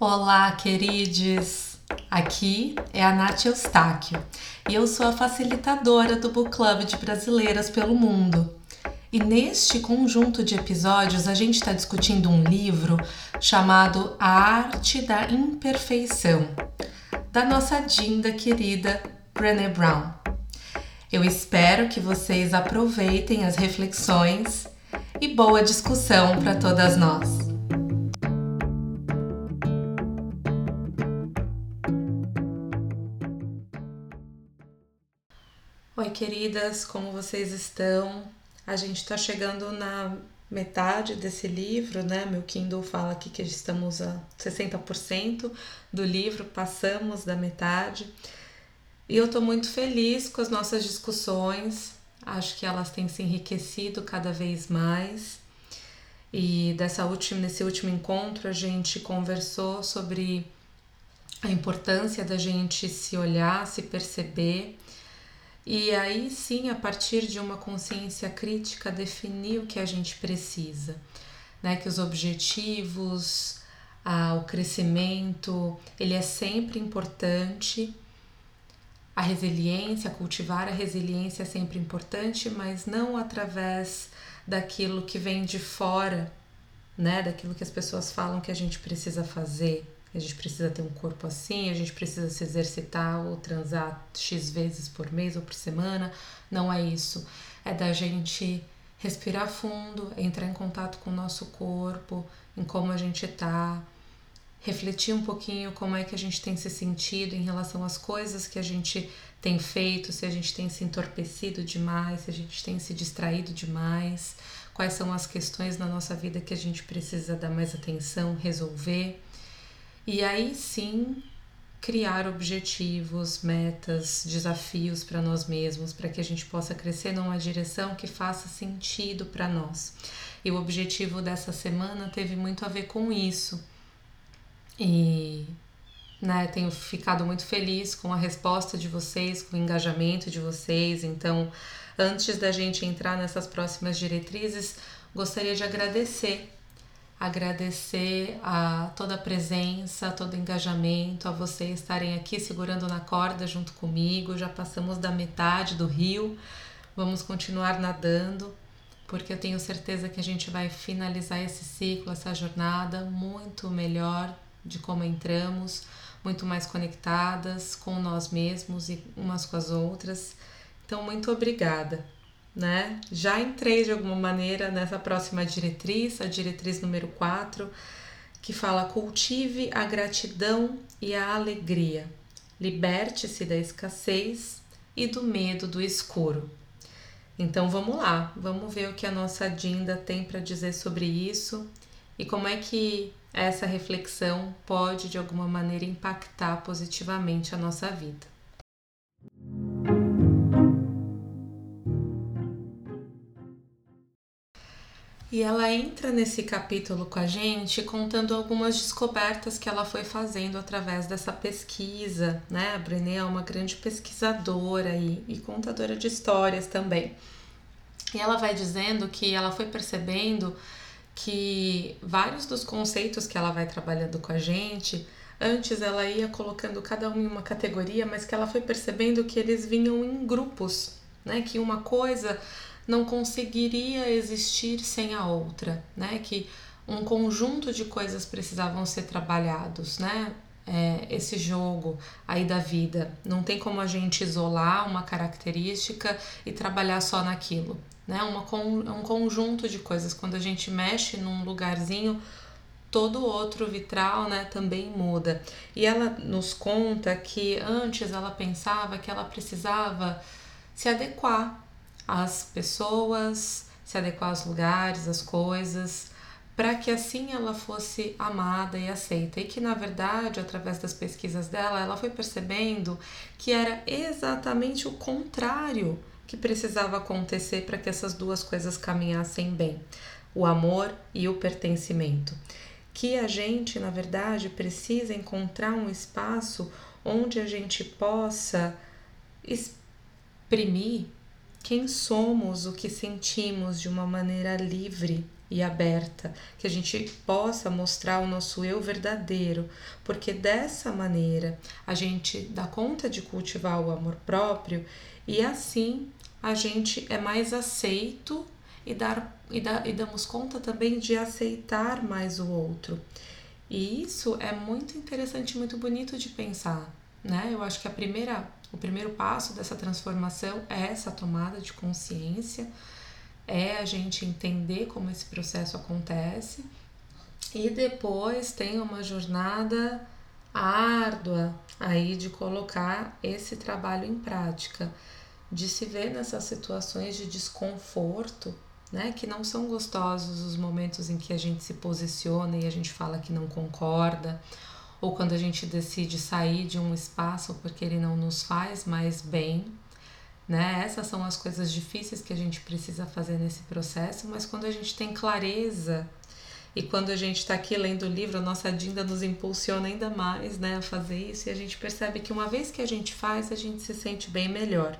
Olá, queridos! Aqui é a Nath Eustáquio e eu sou a facilitadora do Book Club de Brasileiras pelo Mundo. E neste conjunto de episódios a gente está discutindo um livro chamado A Arte da Imperfeição, da nossa dinda querida Brené Brown. Eu espero que vocês aproveitem as reflexões e boa discussão para todas nós. Oi, queridas, como vocês estão? A gente está chegando na metade desse livro, né? Meu Kindle fala aqui que estamos a 60% do livro, passamos da metade. E eu estou muito feliz com as nossas discussões, acho que elas têm se enriquecido cada vez mais. E dessa última, nesse último encontro a gente conversou sobre a importância da gente se olhar, se perceber e aí sim, a partir de uma consciência crítica, definir o que a gente precisa, né? Que os objetivos, ah, o crescimento, ele é sempre importante. A resiliência, cultivar a resiliência é sempre importante, mas não através daquilo que vem de fora, né? Daquilo que as pessoas falam que a gente precisa fazer, a gente precisa ter um corpo assim, a gente precisa se exercitar ou transar X vezes por mês ou por semana. Não é isso. É da gente respirar fundo, entrar em contato com o nosso corpo, em como a gente tá, refletir um pouquinho como é que a gente tem se sentido em relação às coisas que a gente tem feito, se a gente tem se entorpecido demais, se a gente tem se distraído demais, quais são as questões na nossa vida que a gente precisa dar mais atenção, resolver. E aí sim criar objetivos, metas, desafios para nós mesmos, para que a gente possa crescer numa direção que faça sentido para nós. E o objetivo dessa semana teve muito a ver com isso. E né, tenho ficado muito feliz com a resposta de vocês, com o engajamento de vocês. Então, antes da gente entrar nessas próximas diretrizes, gostaria de agradecer agradecer a toda a presença, todo o engajamento, a vocês estarem aqui segurando na corda junto comigo. Já passamos da metade do rio, vamos continuar nadando, porque eu tenho certeza que a gente vai finalizar esse ciclo, essa jornada muito melhor de como entramos, muito mais conectadas com nós mesmos e umas com as outras. Então, muito obrigada né? Já entrei de alguma maneira nessa próxima diretriz, a diretriz número 4, que fala cultive a gratidão e a alegria. Liberte-se da escassez e do medo do escuro. Então vamos lá, vamos ver o que a nossa Dinda tem para dizer sobre isso e como é que essa reflexão pode de alguma maneira impactar positivamente a nossa vida. E ela entra nesse capítulo com a gente contando algumas descobertas que ela foi fazendo através dessa pesquisa, né? A Brené é uma grande pesquisadora e, e contadora de histórias também. E ela vai dizendo que ela foi percebendo que vários dos conceitos que ela vai trabalhando com a gente, antes ela ia colocando cada um em uma categoria, mas que ela foi percebendo que eles vinham em grupos, né? Que uma coisa não conseguiria existir sem a outra, né? Que um conjunto de coisas precisavam ser trabalhados, né? É, esse jogo aí da vida. Não tem como a gente isolar uma característica e trabalhar só naquilo, né? Uma, um conjunto de coisas. Quando a gente mexe num lugarzinho, todo outro vitral, né, também muda. E ela nos conta que antes ela pensava que ela precisava se adequar as pessoas, se adequar aos lugares, às coisas, para que assim ela fosse amada e aceita. E que na verdade, através das pesquisas dela, ela foi percebendo que era exatamente o contrário que precisava acontecer para que essas duas coisas caminhassem bem: o amor e o pertencimento. Que a gente, na verdade, precisa encontrar um espaço onde a gente possa exprimir quem somos, o que sentimos de uma maneira livre, e aberta, que a gente possa mostrar o nosso eu verdadeiro, porque dessa maneira a gente dá conta de cultivar o amor próprio e assim a gente é mais aceito e, dar, e, dá, e damos conta também de aceitar mais o outro. E isso é muito interessante, muito bonito de pensar, né? Eu acho que a primeira, o primeiro passo dessa transformação é essa tomada de consciência, é a gente entender como esse processo acontece e depois tem uma jornada árdua aí de colocar esse trabalho em prática, de se ver nessas situações de desconforto né? Que não são gostosos os momentos em que a gente se posiciona e a gente fala que não concorda, ou quando a gente decide sair de um espaço porque ele não nos faz mais bem, né? Essas são as coisas difíceis que a gente precisa fazer nesse processo, mas quando a gente tem clareza e quando a gente está aqui lendo o livro, a nossa Dinda nos impulsiona ainda mais né, a fazer isso e a gente percebe que uma vez que a gente faz, a gente se sente bem melhor.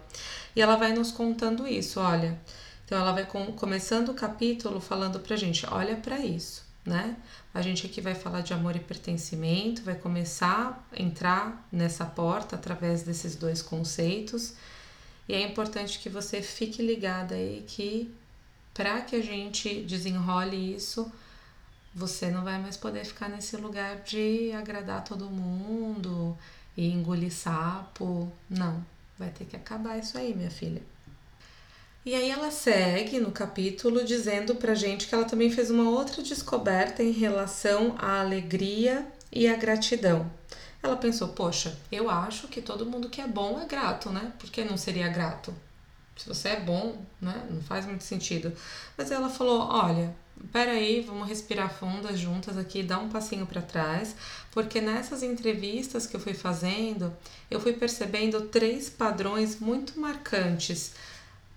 E ela vai nos contando isso, olha, então ela vai com, começando o capítulo falando pra gente, olha para isso, né? A gente aqui vai falar de amor e pertencimento, vai começar a entrar nessa porta através desses dois conceitos. E é importante que você fique ligada aí que para que a gente desenrole isso, você não vai mais poder ficar nesse lugar de agradar todo mundo e engolir sapo. Não, vai ter que acabar isso aí, minha filha. E aí ela segue no capítulo dizendo pra gente que ela também fez uma outra descoberta em relação à alegria e à gratidão. Ela pensou, poxa, eu acho que todo mundo que é bom é grato, né? Por que não seria grato? Se você é bom, né? Não faz muito sentido. Mas ela falou, olha, peraí, vamos respirar fundas juntas aqui, dar um passinho para trás, porque nessas entrevistas que eu fui fazendo, eu fui percebendo três padrões muito marcantes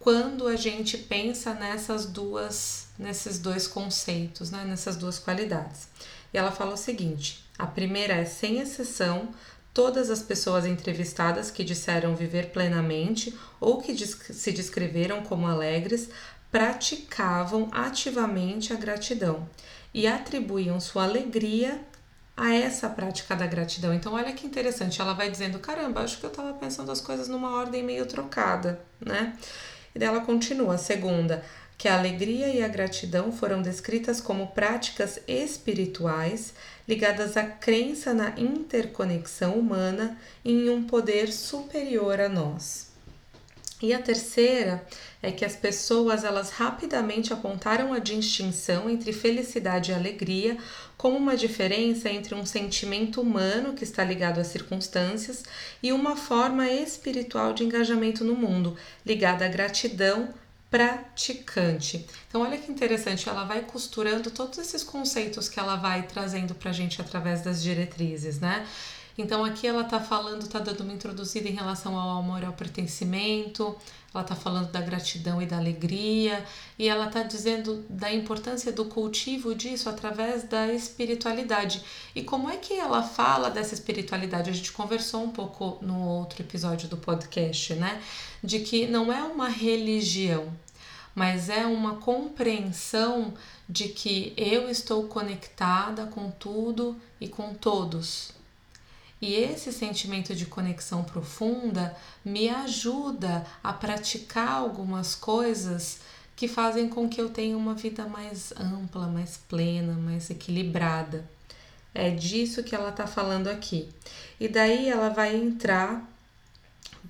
quando a gente pensa nessas duas, nesses dois conceitos, né, nessas duas qualidades. E ela fala o seguinte: a primeira é sem exceção, todas as pessoas entrevistadas que disseram viver plenamente ou que se descreveram como alegres praticavam ativamente a gratidão e atribuíam sua alegria a essa prática da gratidão. Então, olha que interessante, ela vai dizendo: caramba, acho que eu estava pensando as coisas numa ordem meio trocada, né? E dela continua, a segunda, que a alegria e a gratidão foram descritas como práticas espirituais ligadas à crença na interconexão humana em um poder superior a nós. E a terceira é que as pessoas elas rapidamente apontaram a distinção entre felicidade e alegria como uma diferença entre um sentimento humano que está ligado às circunstâncias e uma forma espiritual de engajamento no mundo, ligada à gratidão praticante. Então, olha que interessante, ela vai costurando todos esses conceitos que ela vai trazendo para a gente através das diretrizes, né? Então aqui ela está falando, está dando uma introduzida em relação ao amor ao pertencimento, ela está falando da gratidão e da alegria, e ela está dizendo da importância do cultivo disso através da espiritualidade. E como é que ela fala dessa espiritualidade? A gente conversou um pouco no outro episódio do podcast, né? De que não é uma religião, mas é uma compreensão de que eu estou conectada com tudo e com todos e esse sentimento de conexão profunda me ajuda a praticar algumas coisas que fazem com que eu tenha uma vida mais ampla, mais plena, mais equilibrada. É disso que ela está falando aqui. E daí ela vai entrar,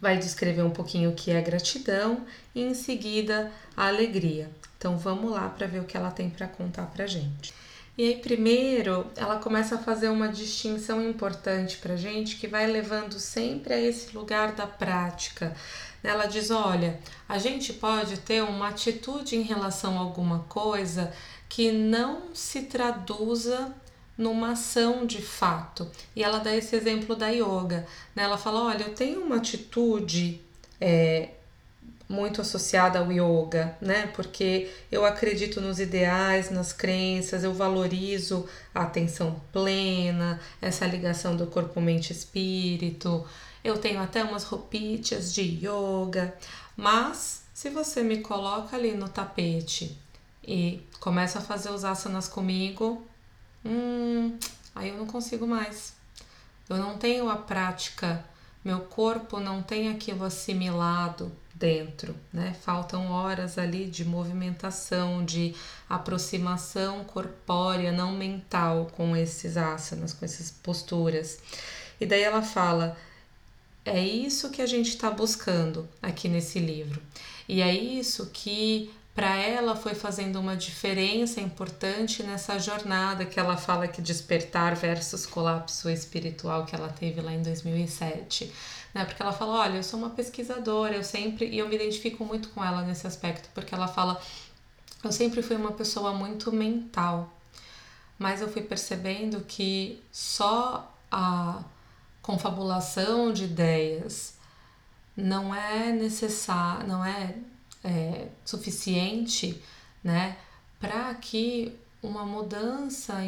vai descrever um pouquinho o que é gratidão e em seguida a alegria. Então vamos lá para ver o que ela tem para contar para gente. E aí, primeiro, ela começa a fazer uma distinção importante para gente que vai levando sempre a esse lugar da prática. Ela diz: olha, a gente pode ter uma atitude em relação a alguma coisa que não se traduza numa ação de fato. E ela dá esse exemplo da yoga. Né? Ela fala: olha, eu tenho uma atitude. É, muito associada ao yoga, né? Porque eu acredito nos ideais, nas crenças, eu valorizo a atenção plena, essa ligação do corpo, mente, espírito. Eu tenho até umas roupinhas de yoga, mas se você me coloca ali no tapete e começa a fazer os asanas comigo, hum, aí eu não consigo mais. Eu não tenho a prática, meu corpo não tem aquilo assimilado dentro, né? Faltam horas ali de movimentação, de aproximação corpórea, não mental com esses asanas, com essas posturas. E daí ela fala: é isso que a gente está buscando aqui nesse livro. E é isso que para ela foi fazendo uma diferença importante nessa jornada que ela fala que despertar versus colapso espiritual que ela teve lá em 2007 né? Porque ela fala, olha, eu sou uma pesquisadora, eu sempre e eu me identifico muito com ela nesse aspecto, porque ela fala, eu sempre fui uma pessoa muito mental, mas eu fui percebendo que só a confabulação de ideias não é necessário, não é, é suficiente, né, para que uma mudança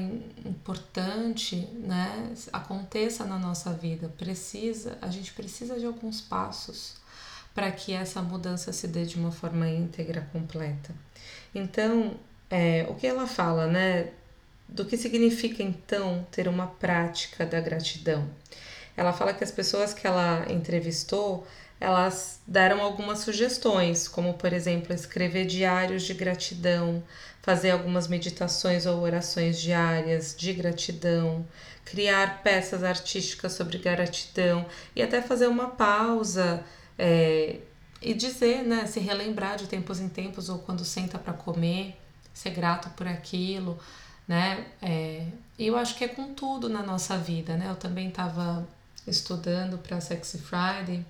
importante né, aconteça na nossa vida. Precisa, a gente precisa de alguns passos para que essa mudança se dê de uma forma íntegra, completa. Então, é, o que ela fala, né? Do que significa então ter uma prática da gratidão? Ela fala que as pessoas que ela entrevistou elas deram algumas sugestões, como por exemplo, escrever diários de gratidão, fazer algumas meditações ou orações diárias de gratidão, criar peças artísticas sobre gratidão e até fazer uma pausa é, e dizer, né, se relembrar de tempos em tempos ou quando senta para comer, ser grato por aquilo, né? É, e eu acho que é com tudo na nossa vida, né? Eu também estava estudando para Sexy Friday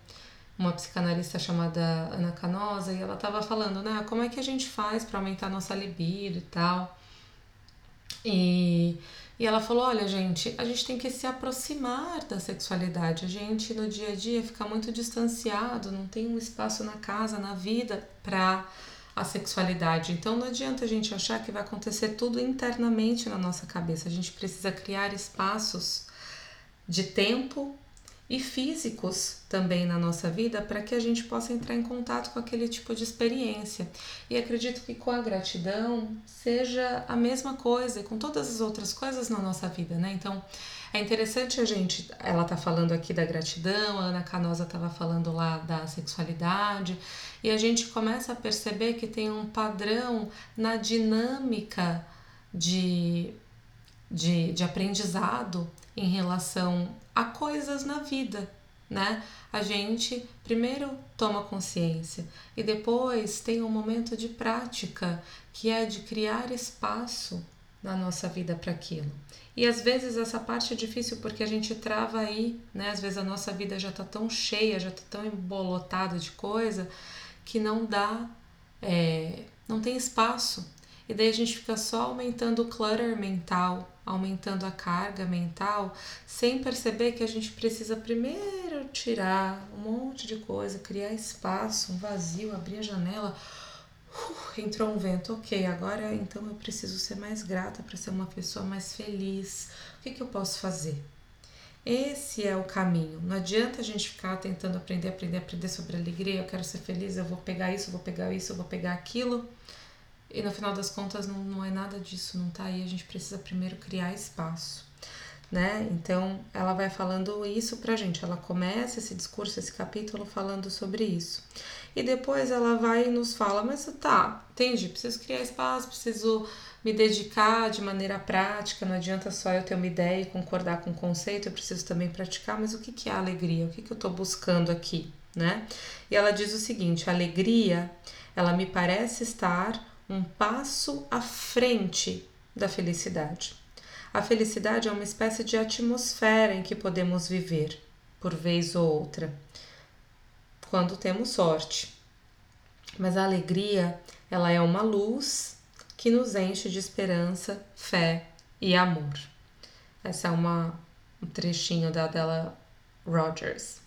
uma psicanalista chamada Ana Canosa e ela estava falando, né, como é que a gente faz para aumentar nossa libido e tal. E, e ela falou, olha, gente, a gente tem que se aproximar da sexualidade. A gente no dia a dia fica muito distanciado, não tem um espaço na casa, na vida para a sexualidade. Então não adianta a gente achar que vai acontecer tudo internamente na nossa cabeça. A gente precisa criar espaços de tempo e físicos também na nossa vida para que a gente possa entrar em contato com aquele tipo de experiência. E acredito que com a gratidão seja a mesma coisa e com todas as outras coisas na nossa vida, né? Então, é interessante a gente, ela tá falando aqui da gratidão, a Ana Canosa estava falando lá da sexualidade, e a gente começa a perceber que tem um padrão na dinâmica de, de, de aprendizado em relação a coisas na vida, né? A gente primeiro toma consciência e depois tem um momento de prática que é de criar espaço na nossa vida para aquilo. E às vezes essa parte é difícil porque a gente trava aí, né? Às vezes a nossa vida já tá tão cheia, já tá tão embolotada de coisa que não dá, é, não tem espaço. E daí a gente fica só aumentando o clutter mental, aumentando a carga mental, sem perceber que a gente precisa primeiro tirar um monte de coisa, criar espaço, um vazio, abrir a janela. Uh, entrou um vento, ok, agora então eu preciso ser mais grata para ser uma pessoa mais feliz. O que, que eu posso fazer? Esse é o caminho. Não adianta a gente ficar tentando aprender, aprender, aprender sobre alegria. Eu quero ser feliz, eu vou pegar isso, eu vou pegar isso, eu vou pegar aquilo e no final das contas não, não é nada disso, não tá aí, a gente precisa primeiro criar espaço, né? Então ela vai falando isso pra gente, ela começa esse discurso, esse capítulo falando sobre isso. E depois ela vai e nos fala, mas tá, entendi, preciso criar espaço, preciso me dedicar de maneira prática, não adianta só eu ter uma ideia e concordar com o conceito, eu preciso também praticar, mas o que, que é alegria? O que, que eu estou buscando aqui, né? E ela diz o seguinte: a alegria, ela me parece estar um passo à frente da felicidade. A felicidade é uma espécie de atmosfera em que podemos viver, por vez ou outra, quando temos sorte. Mas a alegria, ela é uma luz que nos enche de esperança, fé e amor. Essa é uma, um trechinho da Della Rogers.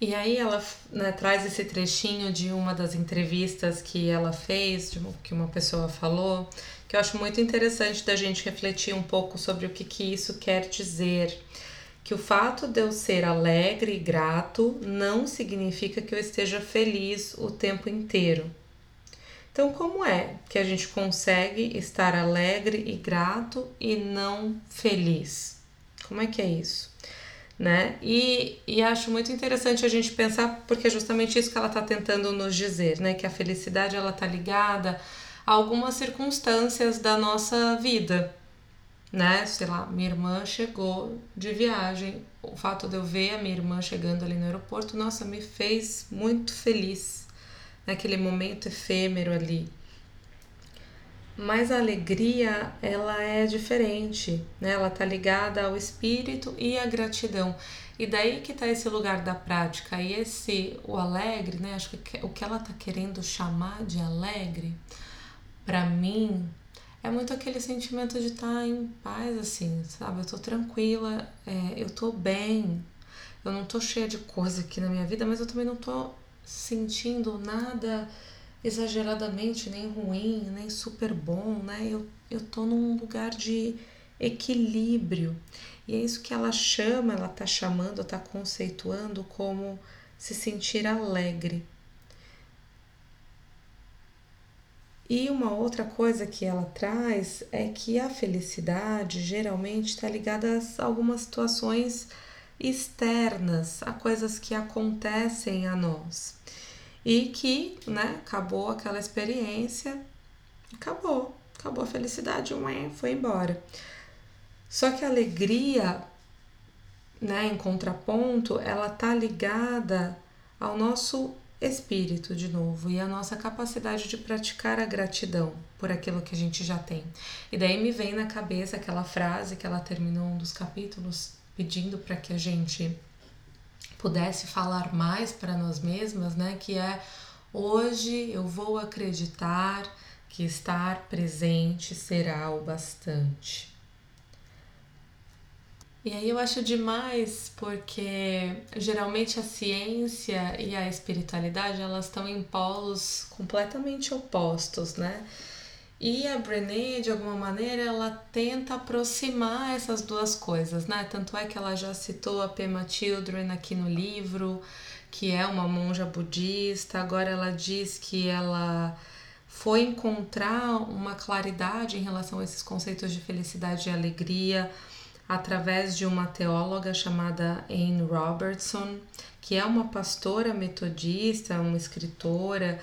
E aí ela né, traz esse trechinho de uma das entrevistas que ela fez, de que uma pessoa falou, que eu acho muito interessante da gente refletir um pouco sobre o que, que isso quer dizer. Que o fato de eu ser alegre e grato não significa que eu esteja feliz o tempo inteiro. Então, como é que a gente consegue estar alegre e grato e não feliz? Como é que é isso? Né? E, e acho muito interessante a gente pensar, porque é justamente isso que ela está tentando nos dizer, né? Que a felicidade ela está ligada a algumas circunstâncias da nossa vida, né? Sei lá, minha irmã chegou de viagem. O fato de eu ver a minha irmã chegando ali no aeroporto, nossa, me fez muito feliz naquele momento efêmero ali. Mas a alegria, ela é diferente, né? Ela tá ligada ao espírito e à gratidão. E daí que tá esse lugar da prática. E esse, o alegre, né? Acho que o que ela tá querendo chamar de alegre, para mim, é muito aquele sentimento de estar tá em paz, assim, sabe? Eu tô tranquila, é, eu tô bem, eu não tô cheia de coisa aqui na minha vida, mas eu também não tô sentindo nada exageradamente nem ruim, nem super bom, né? Eu, eu tô num lugar de equilíbrio. E é isso que ela chama, ela tá chamando, tá conceituando como se sentir alegre. E uma outra coisa que ela traz é que a felicidade geralmente está ligada a algumas situações externas, a coisas que acontecem a nós. E que, né, acabou aquela experiência, acabou, acabou a felicidade, foi embora. Só que a alegria, né, em contraponto, ela tá ligada ao nosso espírito de novo e a nossa capacidade de praticar a gratidão por aquilo que a gente já tem. E daí me vem na cabeça aquela frase que ela terminou um dos capítulos pedindo para que a gente pudesse falar mais para nós mesmas, né, que é hoje eu vou acreditar que estar presente será o bastante. E aí eu acho demais porque geralmente a ciência e a espiritualidade elas estão em polos completamente opostos, né? E a Brené, de alguma maneira, ela tenta aproximar essas duas coisas, né? Tanto é que ela já citou a Pema Children aqui no livro, que é uma monja budista. Agora ela diz que ela foi encontrar uma claridade em relação a esses conceitos de felicidade e alegria através de uma teóloga chamada Anne Robertson, que é uma pastora metodista, uma escritora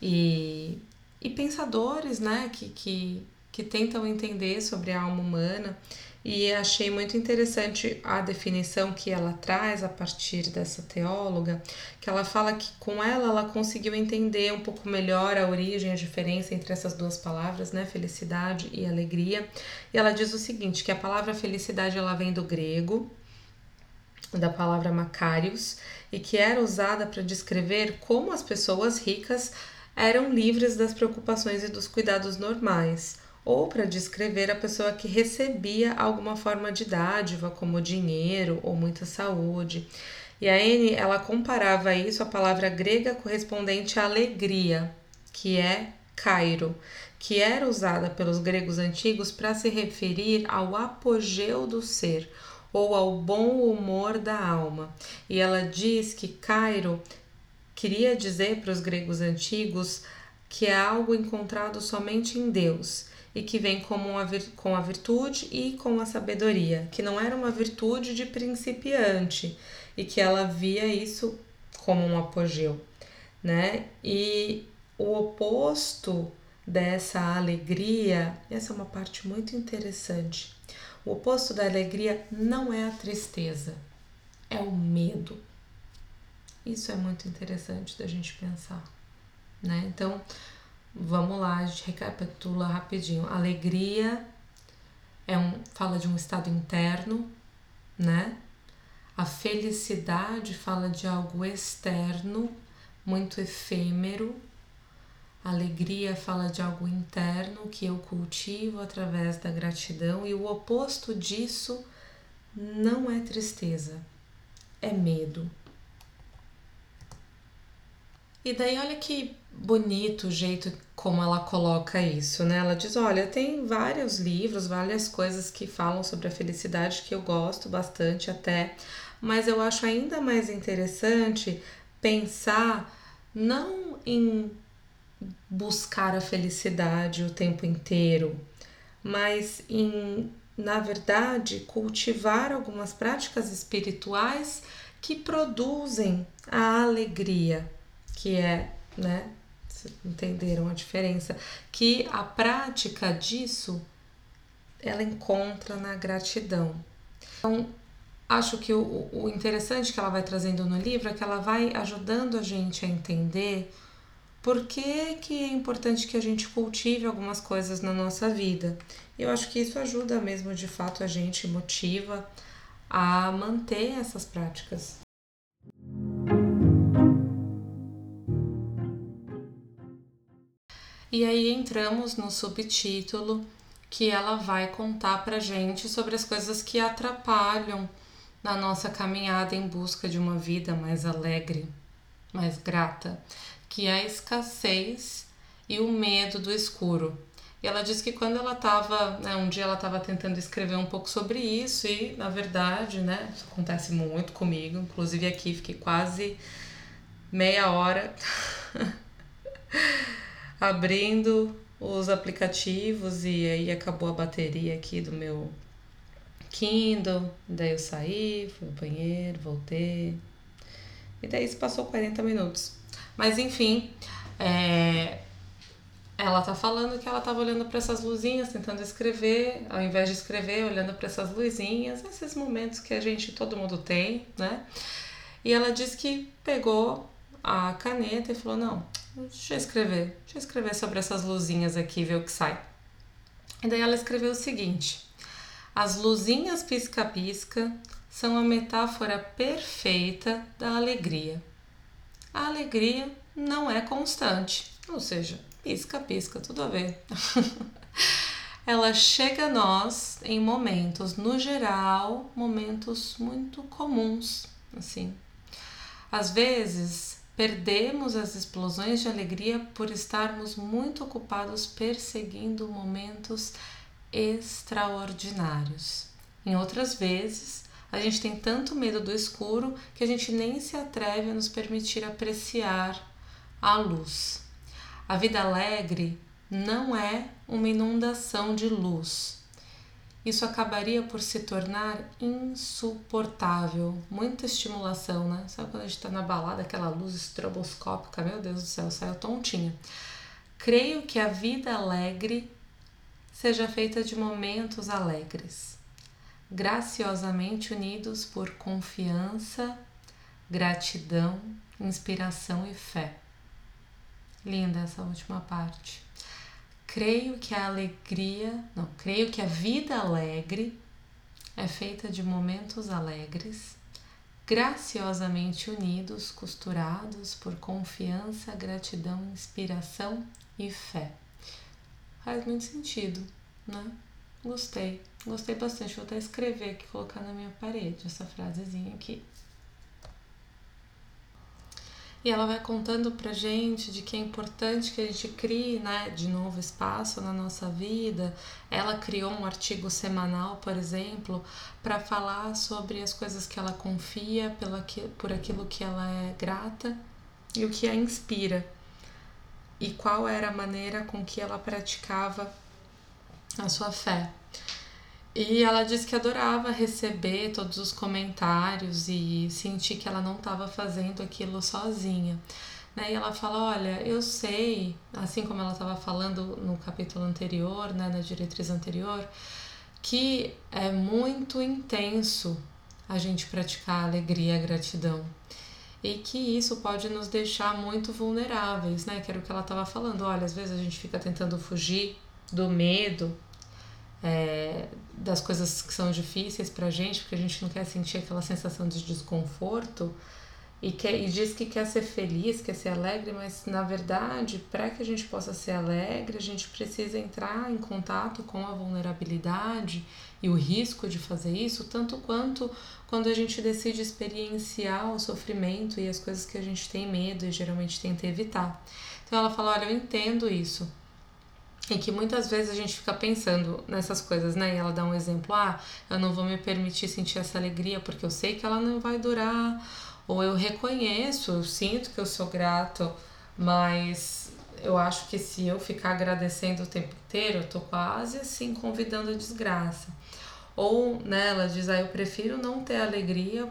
e, e pensadores né, que, que, que tentam entender sobre a alma humana e achei muito interessante a definição que ela traz a partir dessa teóloga, que ela fala que com ela ela conseguiu entender um pouco melhor a origem, a diferença entre essas duas palavras, né, felicidade e alegria. E ela diz o seguinte, que a palavra felicidade ela vem do grego, da palavra Macarius, e que era usada para descrever como as pessoas ricas eram livres das preocupações e dos cuidados normais ou para descrever a pessoa que recebia alguma forma de dádiva, como dinheiro ou muita saúde. E a N ela comparava isso à palavra grega correspondente à alegria, que é Cairo, que era usada pelos gregos antigos para se referir ao apogeu do ser ou ao bom humor da alma. E ela diz que Cairo queria dizer para os gregos antigos que é algo encontrado somente em Deus e que vem como uma, com a virtude e com a sabedoria, que não era uma virtude de principiante e que ela via isso como um apogeu, né? E o oposto dessa alegria, essa é uma parte muito interessante. O oposto da alegria não é a tristeza, é o medo. Isso é muito interessante da gente pensar, né? Então, Vamos lá, a gente recapitula rapidinho. Alegria é um, fala de um estado interno, né? A felicidade fala de algo externo, muito efêmero. A alegria fala de algo interno que eu cultivo através da gratidão, e o oposto disso não é tristeza, é medo. E daí, olha que bonito o jeito como ela coloca isso, né? Ela diz: olha, tem vários livros, várias coisas que falam sobre a felicidade que eu gosto bastante até, mas eu acho ainda mais interessante pensar não em buscar a felicidade o tempo inteiro, mas em, na verdade, cultivar algumas práticas espirituais que produzem a alegria, que é, né? Entenderam a diferença? Que a prática disso ela encontra na gratidão. Então, acho que o, o interessante que ela vai trazendo no livro é que ela vai ajudando a gente a entender por que, que é importante que a gente cultive algumas coisas na nossa vida. Eu acho que isso ajuda mesmo, de fato, a gente motiva a manter essas práticas. E aí entramos no subtítulo que ela vai contar pra gente sobre as coisas que atrapalham na nossa caminhada em busca de uma vida mais alegre, mais grata, que é a escassez e o medo do escuro. E ela disse que quando ela estava, né, um dia ela estava tentando escrever um pouco sobre isso e, na verdade, né, isso acontece muito comigo, inclusive aqui fiquei quase meia hora abrindo os aplicativos e aí acabou a bateria aqui do meu Kindle. Daí eu saí, fui ao banheiro, voltei. E daí se passou 40 minutos. Mas enfim, é, ela tá falando que ela tava olhando para essas luzinhas, tentando escrever, ao invés de escrever, olhando para essas luzinhas, esses momentos que a gente, todo mundo tem, né? E ela disse que pegou a caneta e falou: Não, deixa eu escrever, deixa eu escrever sobre essas luzinhas aqui, ver o que sai. E daí ela escreveu o seguinte: As luzinhas pisca-pisca são a metáfora perfeita da alegria. A alegria não é constante, ou seja, pisca-pisca, tudo a ver. ela chega a nós em momentos, no geral, momentos muito comuns, assim. Às vezes, Perdemos as explosões de alegria por estarmos muito ocupados perseguindo momentos extraordinários. Em outras vezes, a gente tem tanto medo do escuro que a gente nem se atreve a nos permitir apreciar a luz. A vida alegre não é uma inundação de luz, isso acabaria por se tornar insuportável. Muita estimulação, né? Sabe quando a gente tá na balada, aquela luz estroboscópica? Meu Deus do céu, saiu tontinha. Creio que a vida alegre seja feita de momentos alegres, graciosamente unidos por confiança, gratidão, inspiração e fé. Linda essa última parte. Creio que a alegria, não, creio que a vida alegre é feita de momentos alegres, graciosamente unidos, costurados por confiança, gratidão, inspiração e fé. Faz muito sentido, né? Gostei, gostei bastante. Vou até escrever aqui, colocar na minha parede essa frasezinha aqui. E ela vai contando pra gente de que é importante que a gente crie, né, de novo espaço na nossa vida. Ela criou um artigo semanal, por exemplo, para falar sobre as coisas que ela confia, pela que, por aquilo que ela é grata e o que a inspira. E qual era a maneira com que ela praticava a sua fé. E ela disse que adorava receber todos os comentários e sentir que ela não estava fazendo aquilo sozinha. Né? E ela fala: Olha, eu sei, assim como ela estava falando no capítulo anterior, né, na diretriz anterior, que é muito intenso a gente praticar a alegria e a gratidão. E que isso pode nos deixar muito vulneráveis, né? Que era o que ela estava falando. Olha, às vezes a gente fica tentando fugir do medo, é, das coisas que são difíceis pra gente, porque a gente não quer sentir aquela sensação de desconforto e, quer, e diz que quer ser feliz, quer ser alegre, mas na verdade, para que a gente possa ser alegre, a gente precisa entrar em contato com a vulnerabilidade e o risco de fazer isso, tanto quanto quando a gente decide experienciar o sofrimento e as coisas que a gente tem medo e geralmente tenta evitar. Então ela fala: Olha, eu entendo isso e que muitas vezes a gente fica pensando nessas coisas, né? E ela dá um exemplo: ah, eu não vou me permitir sentir essa alegria porque eu sei que ela não vai durar, ou eu reconheço, eu sinto que eu sou grato, mas eu acho que se eu ficar agradecendo o tempo inteiro, eu tô quase assim convidando a desgraça. Ou, né, ela diz, ah, eu prefiro não ter alegria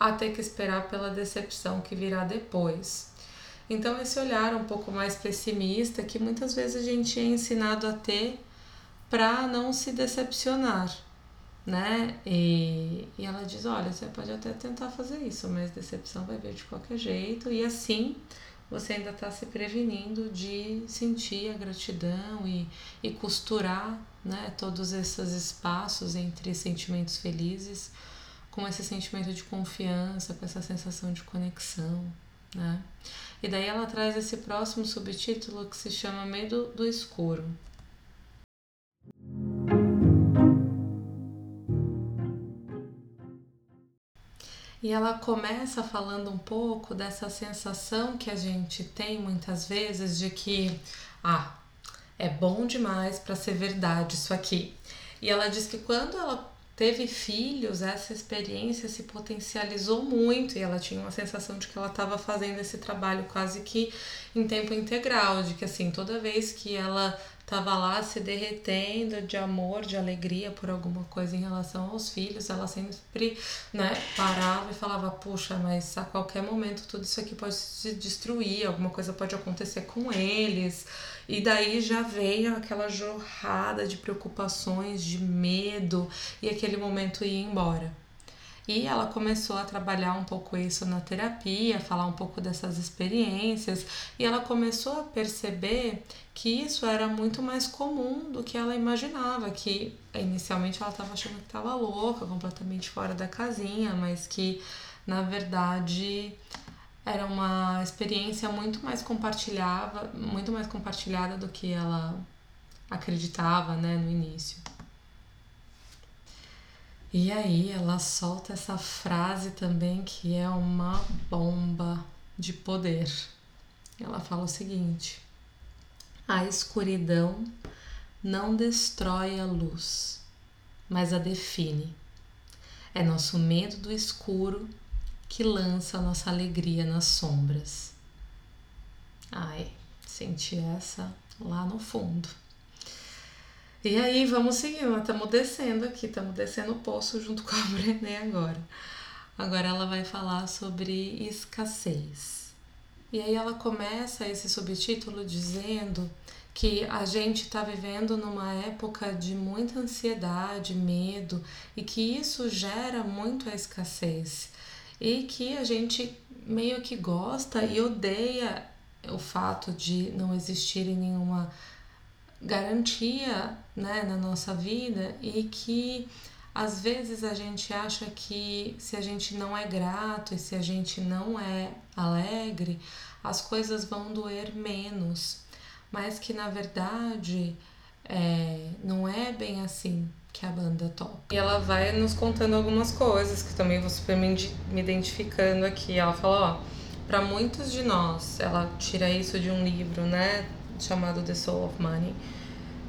a ter que esperar pela decepção que virá depois. Então, esse olhar um pouco mais pessimista que muitas vezes a gente é ensinado a ter para não se decepcionar, né? E, e ela diz: olha, você pode até tentar fazer isso, mas decepção vai vir de qualquer jeito, e assim você ainda está se prevenindo de sentir a gratidão e, e costurar né, todos esses espaços entre sentimentos felizes com esse sentimento de confiança, com essa sensação de conexão. Né? E daí ela traz esse próximo subtítulo que se chama Medo do Escuro. E ela começa falando um pouco dessa sensação que a gente tem muitas vezes de que, ah, é bom demais para ser verdade isso aqui. E ela diz que quando ela teve filhos, essa experiência se potencializou muito e ela tinha uma sensação de que ela estava fazendo esse trabalho quase que em tempo integral, de que assim, toda vez que ela estava lá se derretendo de amor, de alegria por alguma coisa em relação aos filhos, ela sempre né, parava e falava: Puxa, mas a qualquer momento tudo isso aqui pode se destruir, alguma coisa pode acontecer com eles. E daí já veio aquela jorrada de preocupações, de medo, e aquele momento ia embora. E ela começou a trabalhar um pouco isso na terapia, falar um pouco dessas experiências, e ela começou a perceber que isso era muito mais comum do que ela imaginava, que inicialmente ela estava achando que estava louca, completamente fora da casinha, mas que na verdade era uma experiência muito mais compartilhada, muito mais compartilhada do que ela acreditava, né, no início. E aí ela solta essa frase também que é uma bomba de poder. Ela fala o seguinte: a escuridão não destrói a luz, mas a define. É nosso medo do escuro que lança nossa alegria nas sombras. Ai, senti essa lá no fundo. E aí, vamos seguir. Estamos descendo aqui, estamos descendo o poço junto com a Brené agora. Agora ela vai falar sobre escassez. E aí ela começa esse subtítulo dizendo que a gente está vivendo numa época de muita ansiedade, medo e que isso gera muito a escassez e que a gente meio que gosta e odeia o fato de não existir nenhuma garantia né, na nossa vida e que às vezes a gente acha que se a gente não é grato e se a gente não é alegre, as coisas vão doer menos, mas que na verdade é, não é bem assim que a banda toca. E ela vai nos contando algumas coisas que também vou super me identificando aqui. Ela fala, ó, para muitos de nós, ela tira isso de um livro, né? chamado The Soul of Money,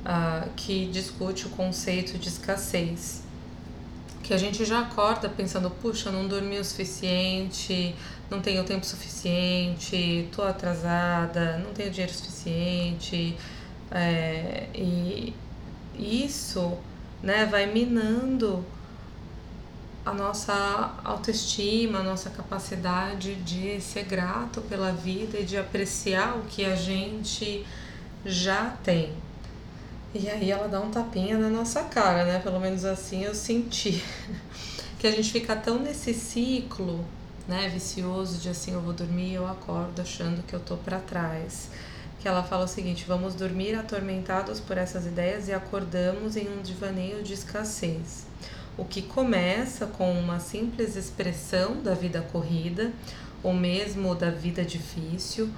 uh, que discute o conceito de escassez. Que a gente já acorda pensando, puxa, não dormi o suficiente, não tenho tempo suficiente, tô atrasada, não tenho dinheiro suficiente. É, e isso né, vai minando a nossa autoestima, a nossa capacidade de ser grato pela vida e de apreciar o que a gente já tem. E aí ela dá um tapinha na nossa cara, né? Pelo menos assim eu senti. que a gente fica tão nesse ciclo, né, vicioso de assim eu vou dormir eu acordo achando que eu tô para trás. Que ela fala o seguinte: vamos dormir atormentados por essas ideias e acordamos em um divaneio de escassez o que começa com uma simples expressão da vida corrida, ou mesmo da vida difícil,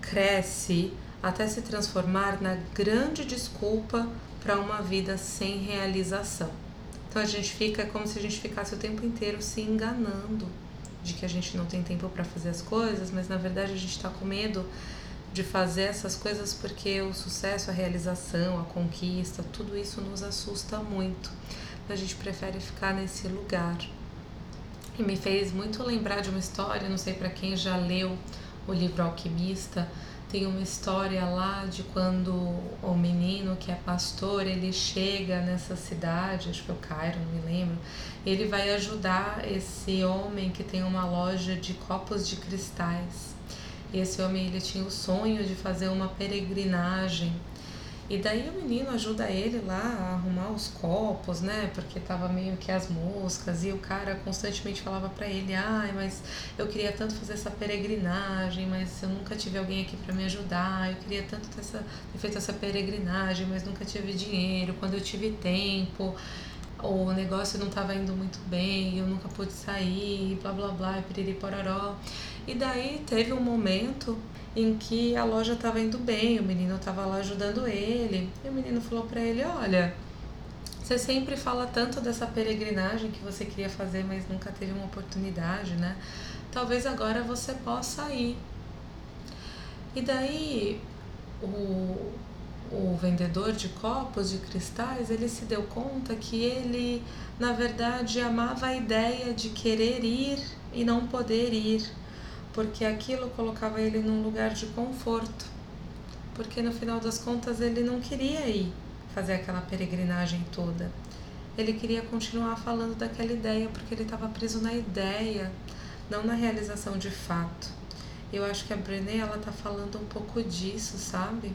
cresce até se transformar na grande desculpa para uma vida sem realização. Então a gente fica como se a gente ficasse o tempo inteiro se enganando de que a gente não tem tempo para fazer as coisas, mas na verdade a gente está com medo de fazer essas coisas porque o sucesso, a realização, a conquista, tudo isso nos assusta muito a gente prefere ficar nesse lugar. E me fez muito lembrar de uma história, não sei para quem já leu o livro Alquimista, tem uma história lá de quando o menino que é pastor, ele chega nessa cidade, acho que é o Cairo, não me lembro, ele vai ajudar esse homem que tem uma loja de copos de cristais. Esse homem ele tinha o sonho de fazer uma peregrinagem e daí o menino ajuda ele lá a arrumar os copos, né? Porque tava meio que as moscas e o cara constantemente falava para ele: "Ai, mas eu queria tanto fazer essa peregrinagem, mas eu nunca tive alguém aqui para me ajudar. Eu queria tanto ter, essa, ter feito essa peregrinagem, mas nunca tive dinheiro. Quando eu tive tempo, o negócio não estava indo muito bem, eu nunca pude sair, blá blá blá, piriri pororó. E daí teve um momento em que a loja estava indo bem, o menino estava lá ajudando ele, e o menino falou para ele: Olha, você sempre fala tanto dessa peregrinagem que você queria fazer, mas nunca teve uma oportunidade, né? Talvez agora você possa ir. E daí o, o vendedor de copos de cristais, ele se deu conta que ele, na verdade, amava a ideia de querer ir e não poder ir porque aquilo colocava ele num lugar de conforto, porque no final das contas ele não queria ir fazer aquela peregrinagem toda. Ele queria continuar falando daquela ideia porque ele estava preso na ideia, não na realização de fato. Eu acho que a Brené ela tá falando um pouco disso, sabe?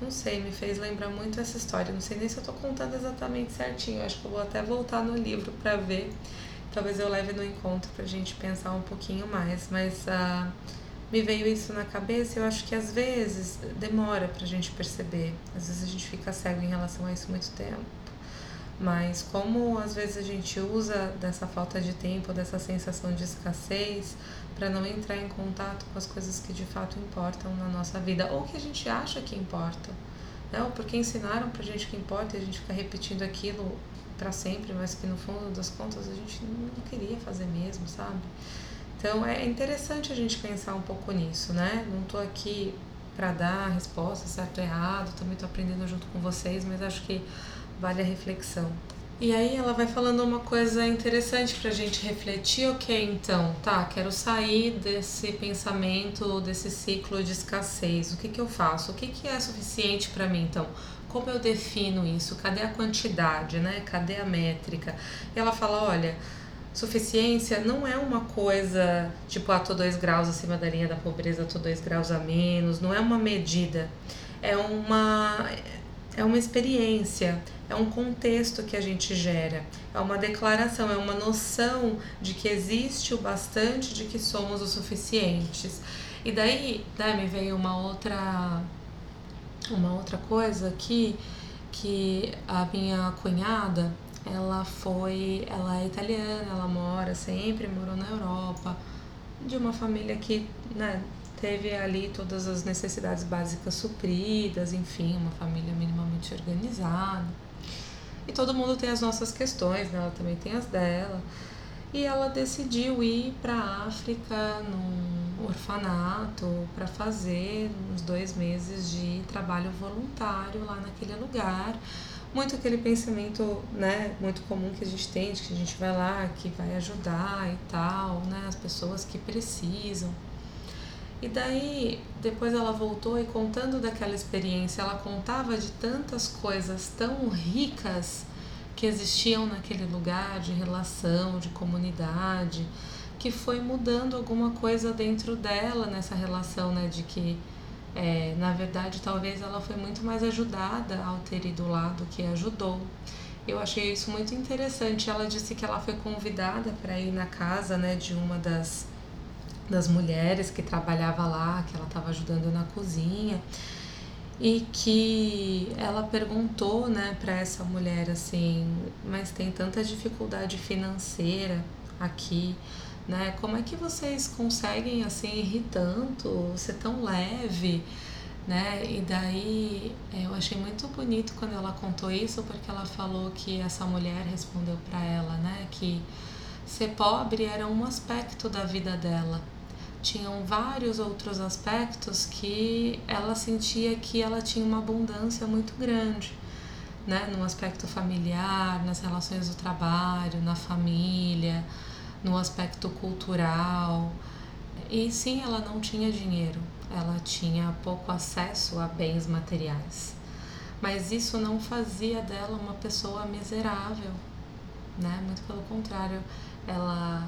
Não sei, me fez lembrar muito essa história. Não sei nem se eu tô contando exatamente certinho. Eu acho que eu vou até voltar no livro para ver talvez eu leve no encontro para a gente pensar um pouquinho mais. Mas uh, me veio isso na cabeça eu acho que às vezes demora para a gente perceber. Às vezes a gente fica cego em relação a isso muito tempo. Mas como às vezes a gente usa dessa falta de tempo, dessa sensação de escassez, para não entrar em contato com as coisas que de fato importam na nossa vida, ou que a gente acha que importam, né? ou porque ensinaram para a gente que importa e a gente fica repetindo aquilo para sempre, mas que no fundo das contas a gente não queria fazer mesmo, sabe? Então é interessante a gente pensar um pouco nisso, né? Não estou aqui para dar resposta certo ou errado, também estou aprendendo junto com vocês, mas acho que vale a reflexão. E aí ela vai falando uma coisa interessante para a gente refletir, ok, então, tá, quero sair desse pensamento, desse ciclo de escassez, o que, que eu faço? O que, que é suficiente para mim, então? Como eu defino isso? Cadê a quantidade, né? Cadê a métrica? E ela fala, olha, suficiência não é uma coisa tipo, ah, tô dois graus acima da linha da pobreza, tô dois graus a menos, não é uma medida, é uma é uma experiência, é um contexto que a gente gera, é uma declaração, é uma noção de que existe o bastante, de que somos o suficientes. E daí, né, me veio uma outra uma outra coisa aqui que a minha cunhada ela foi ela é italiana ela mora sempre morou na Europa de uma família que né, teve ali todas as necessidades básicas supridas enfim uma família minimamente organizada e todo mundo tem as nossas questões né? ela também tem as dela e ela decidiu ir para a África num orfanato para fazer uns dois meses de trabalho voluntário lá naquele lugar. Muito aquele pensamento né, muito comum que a gente tem, de que a gente vai lá, que vai ajudar e tal, né, as pessoas que precisam. E daí, depois ela voltou e contando daquela experiência, ela contava de tantas coisas tão ricas que existiam naquele lugar de relação, de comunidade, que foi mudando alguma coisa dentro dela nessa relação, né, de que é, na verdade talvez ela foi muito mais ajudada ao ter ido lá do que ajudou. Eu achei isso muito interessante. Ela disse que ela foi convidada para ir na casa, né, de uma das das mulheres que trabalhava lá, que ela estava ajudando na cozinha e que ela perguntou, né, para essa mulher assim, mas tem tanta dificuldade financeira aqui, né? Como é que vocês conseguem assim rir tanto, ser tão leve, né? E daí é, eu achei muito bonito quando ela contou isso, porque ela falou que essa mulher respondeu para ela, né, que ser pobre era um aspecto da vida dela tinham vários outros aspectos que ela sentia que ela tinha uma abundância muito grande, né? No aspecto familiar, nas relações do trabalho, na família, no aspecto cultural. E sim, ela não tinha dinheiro, ela tinha pouco acesso a bens materiais. Mas isso não fazia dela uma pessoa miserável, né? Muito pelo contrário, ela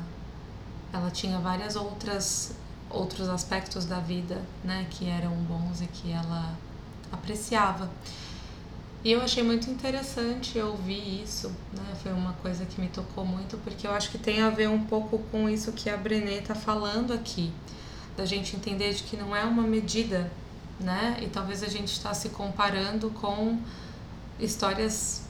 ela tinha várias outras outros aspectos da vida, né, que eram bons e que ela apreciava. E eu achei muito interessante ouvir isso, né? Foi uma coisa que me tocou muito, porque eu acho que tem a ver um pouco com isso que a Brené está falando aqui, da gente entender de que não é uma medida, né? E talvez a gente está se comparando com histórias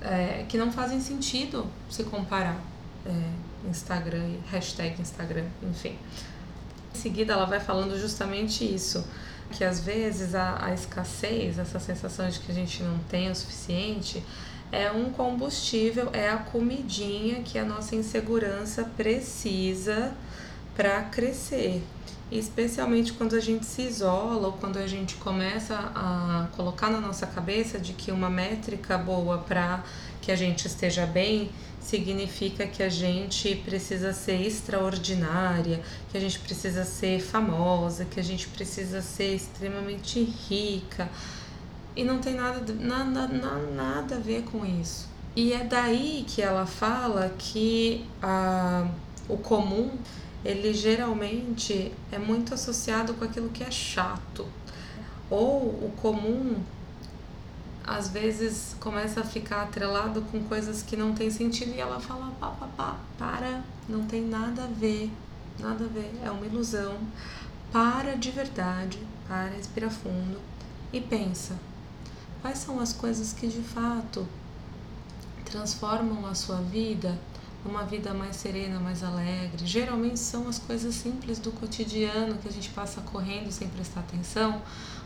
é, que não fazem sentido se comparar. É, Instagram, hashtag Instagram, enfim. Em seguida, ela vai falando justamente isso que às vezes a, a escassez, essa sensação de que a gente não tem o suficiente, é um combustível, é a comidinha que a nossa insegurança precisa para crescer. Especialmente quando a gente se isola ou quando a gente começa a colocar na nossa cabeça de que uma métrica boa para que a gente esteja bem significa que a gente precisa ser extraordinária, que a gente precisa ser famosa, que a gente precisa ser extremamente rica. E não tem nada, nada, nada, a ver com isso. E é daí que ela fala que a, o comum, ele geralmente é muito associado com aquilo que é chato. Ou o comum às vezes começa a ficar atrelado com coisas que não tem sentido e ela fala pá, pá, pá, para, não tem nada a ver, nada a ver, é uma ilusão. Para de verdade, para, respira fundo e pensa. Quais são as coisas que de fato transformam a sua vida numa vida mais serena, mais alegre? Geralmente são as coisas simples do cotidiano que a gente passa correndo sem prestar atenção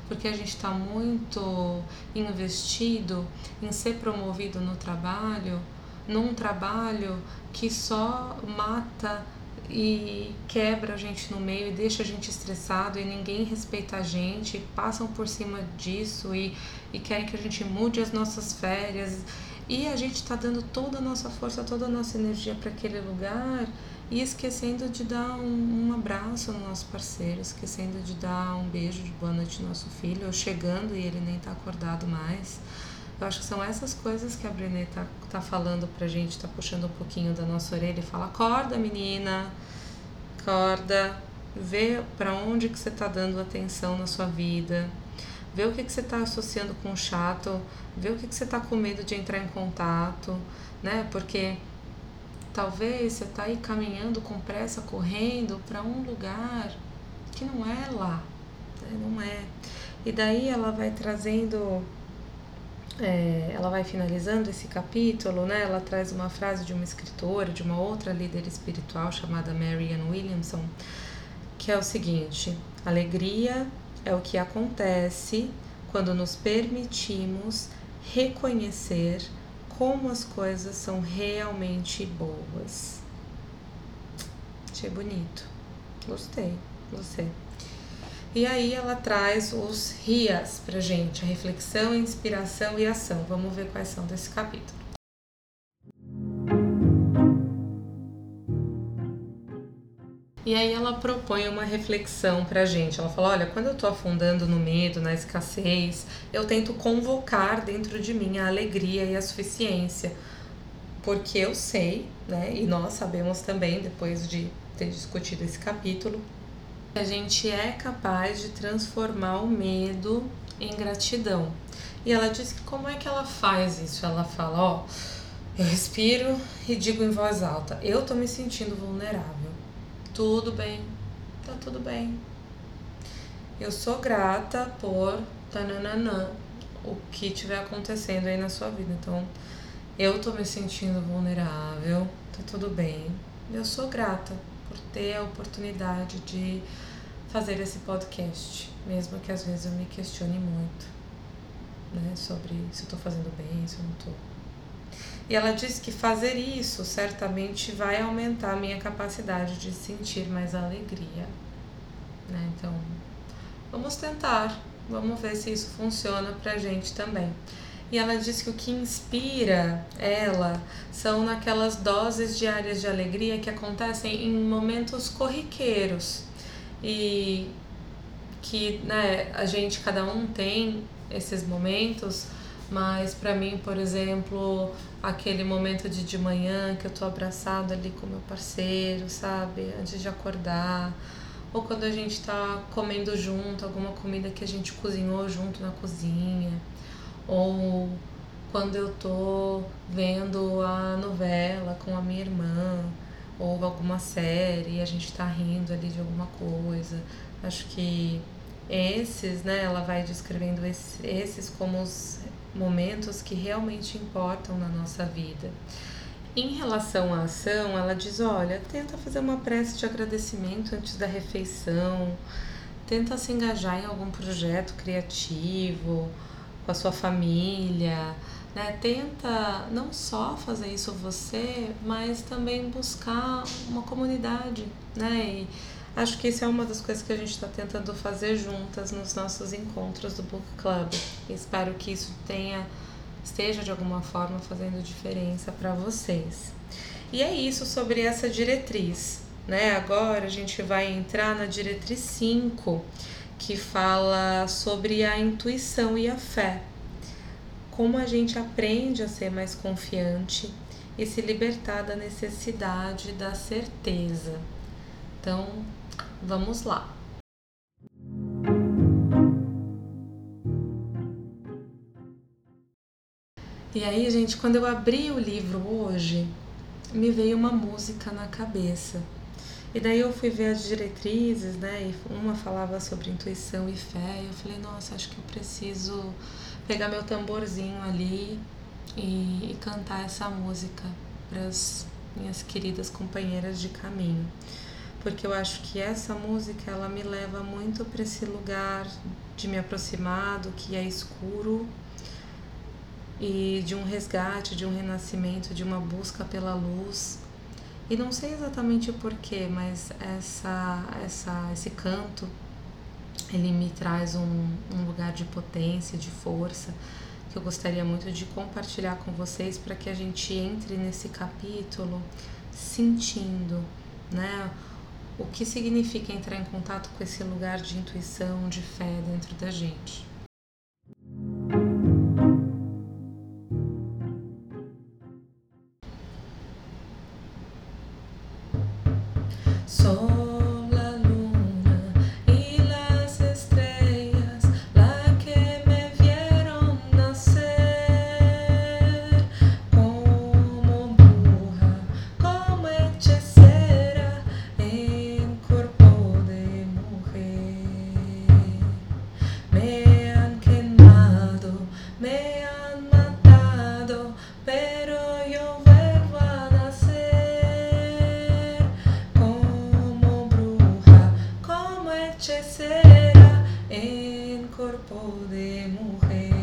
porque a gente está muito investido em ser promovido no trabalho, num trabalho que só mata e quebra a gente no meio e deixa a gente estressado e ninguém respeita a gente, passam por cima disso e, e querem que a gente mude as nossas férias. E a gente está dando toda a nossa força, toda a nossa energia para aquele lugar e esquecendo de dar um, um, abraço no nosso parceiro, esquecendo de dar um beijo de boa noite no nosso filho, ou chegando e ele nem está acordado mais. Eu acho que são essas coisas que a Brené tá, tá falando pra gente, tá puxando um pouquinho da nossa orelha e fala: acorda, menina, acorda, vê para onde que você tá dando atenção na sua vida, vê o que, que você tá associando com chato, vê o que, que você tá com medo de entrar em contato, né? Porque Talvez você está aí caminhando com pressa, correndo para um lugar que não é lá, né? não é. E daí ela vai trazendo, é, ela vai finalizando esse capítulo, né? Ela traz uma frase de uma escritora, de uma outra líder espiritual chamada Marianne Williamson, que é o seguinte: alegria é o que acontece quando nos permitimos reconhecer como as coisas são realmente boas. Achei bonito. Gostei. Você. E aí ela traz os rias pra gente, a reflexão, inspiração e ação. Vamos ver quais são desse capítulo. E aí ela propõe uma reflexão pra gente. Ela fala: olha, quando eu tô afundando no medo, na escassez, eu tento convocar dentro de mim a alegria e a suficiência. Porque eu sei, né, e nós sabemos também, depois de ter discutido esse capítulo, que a gente é capaz de transformar o medo em gratidão. E ela diz que como é que ela faz isso? Ela fala: ó, eu respiro e digo em voz alta: eu tô me sentindo vulnerável tudo bem, tá tudo bem. Eu sou grata por tananã, o que estiver acontecendo aí na sua vida. Então, eu tô me sentindo vulnerável, tá tudo bem. Eu sou grata por ter a oportunidade de fazer esse podcast, mesmo que às vezes eu me questione muito, né, sobre se eu tô fazendo bem, se eu não tô. E ela diz que fazer isso certamente vai aumentar a minha capacidade de sentir mais alegria. Né? Então, vamos tentar, vamos ver se isso funciona pra gente também. E ela diz que o que inspira ela são naquelas doses diárias de alegria que acontecem em momentos corriqueiros. E que né, a gente, cada um tem esses momentos, mas para mim, por exemplo, aquele momento de de manhã que eu tô abraçado ali com meu parceiro, sabe? Antes de acordar. Ou quando a gente tá comendo junto, alguma comida que a gente cozinhou junto na cozinha. Ou quando eu tô vendo a novela com a minha irmã, ou alguma série e a gente tá rindo ali de alguma coisa. Acho que esses, né, ela vai descrevendo esses como os momentos que realmente importam na nossa vida. Em relação à ação, ela diz: olha, tenta fazer uma prece de agradecimento antes da refeição, tenta se engajar em algum projeto criativo com a sua família, né? Tenta não só fazer isso você, mas também buscar uma comunidade, né? E, Acho que isso é uma das coisas que a gente está tentando fazer juntas nos nossos encontros do Book Club. espero que isso tenha esteja de alguma forma fazendo diferença para vocês. E é isso sobre essa diretriz, né? Agora a gente vai entrar na diretriz 5, que fala sobre a intuição e a fé. Como a gente aprende a ser mais confiante e se libertar da necessidade da certeza. Então, Vamos lá. E aí, gente, quando eu abri o livro hoje, me veio uma música na cabeça. E daí eu fui ver as diretrizes, né? E uma falava sobre intuição e fé. E eu falei, nossa, acho que eu preciso pegar meu tamborzinho ali e, e cantar essa música para as minhas queridas companheiras de caminho porque eu acho que essa música ela me leva muito para esse lugar de me aproximar do que é escuro e de um resgate, de um renascimento, de uma busca pela luz. E não sei exatamente o porquê, mas essa, essa, esse canto ele me traz um, um lugar de potência, de força, que eu gostaria muito de compartilhar com vocês para que a gente entre nesse capítulo sentindo, né? O que significa entrar em contato com esse lugar de intuição, de fé dentro da gente. E aí,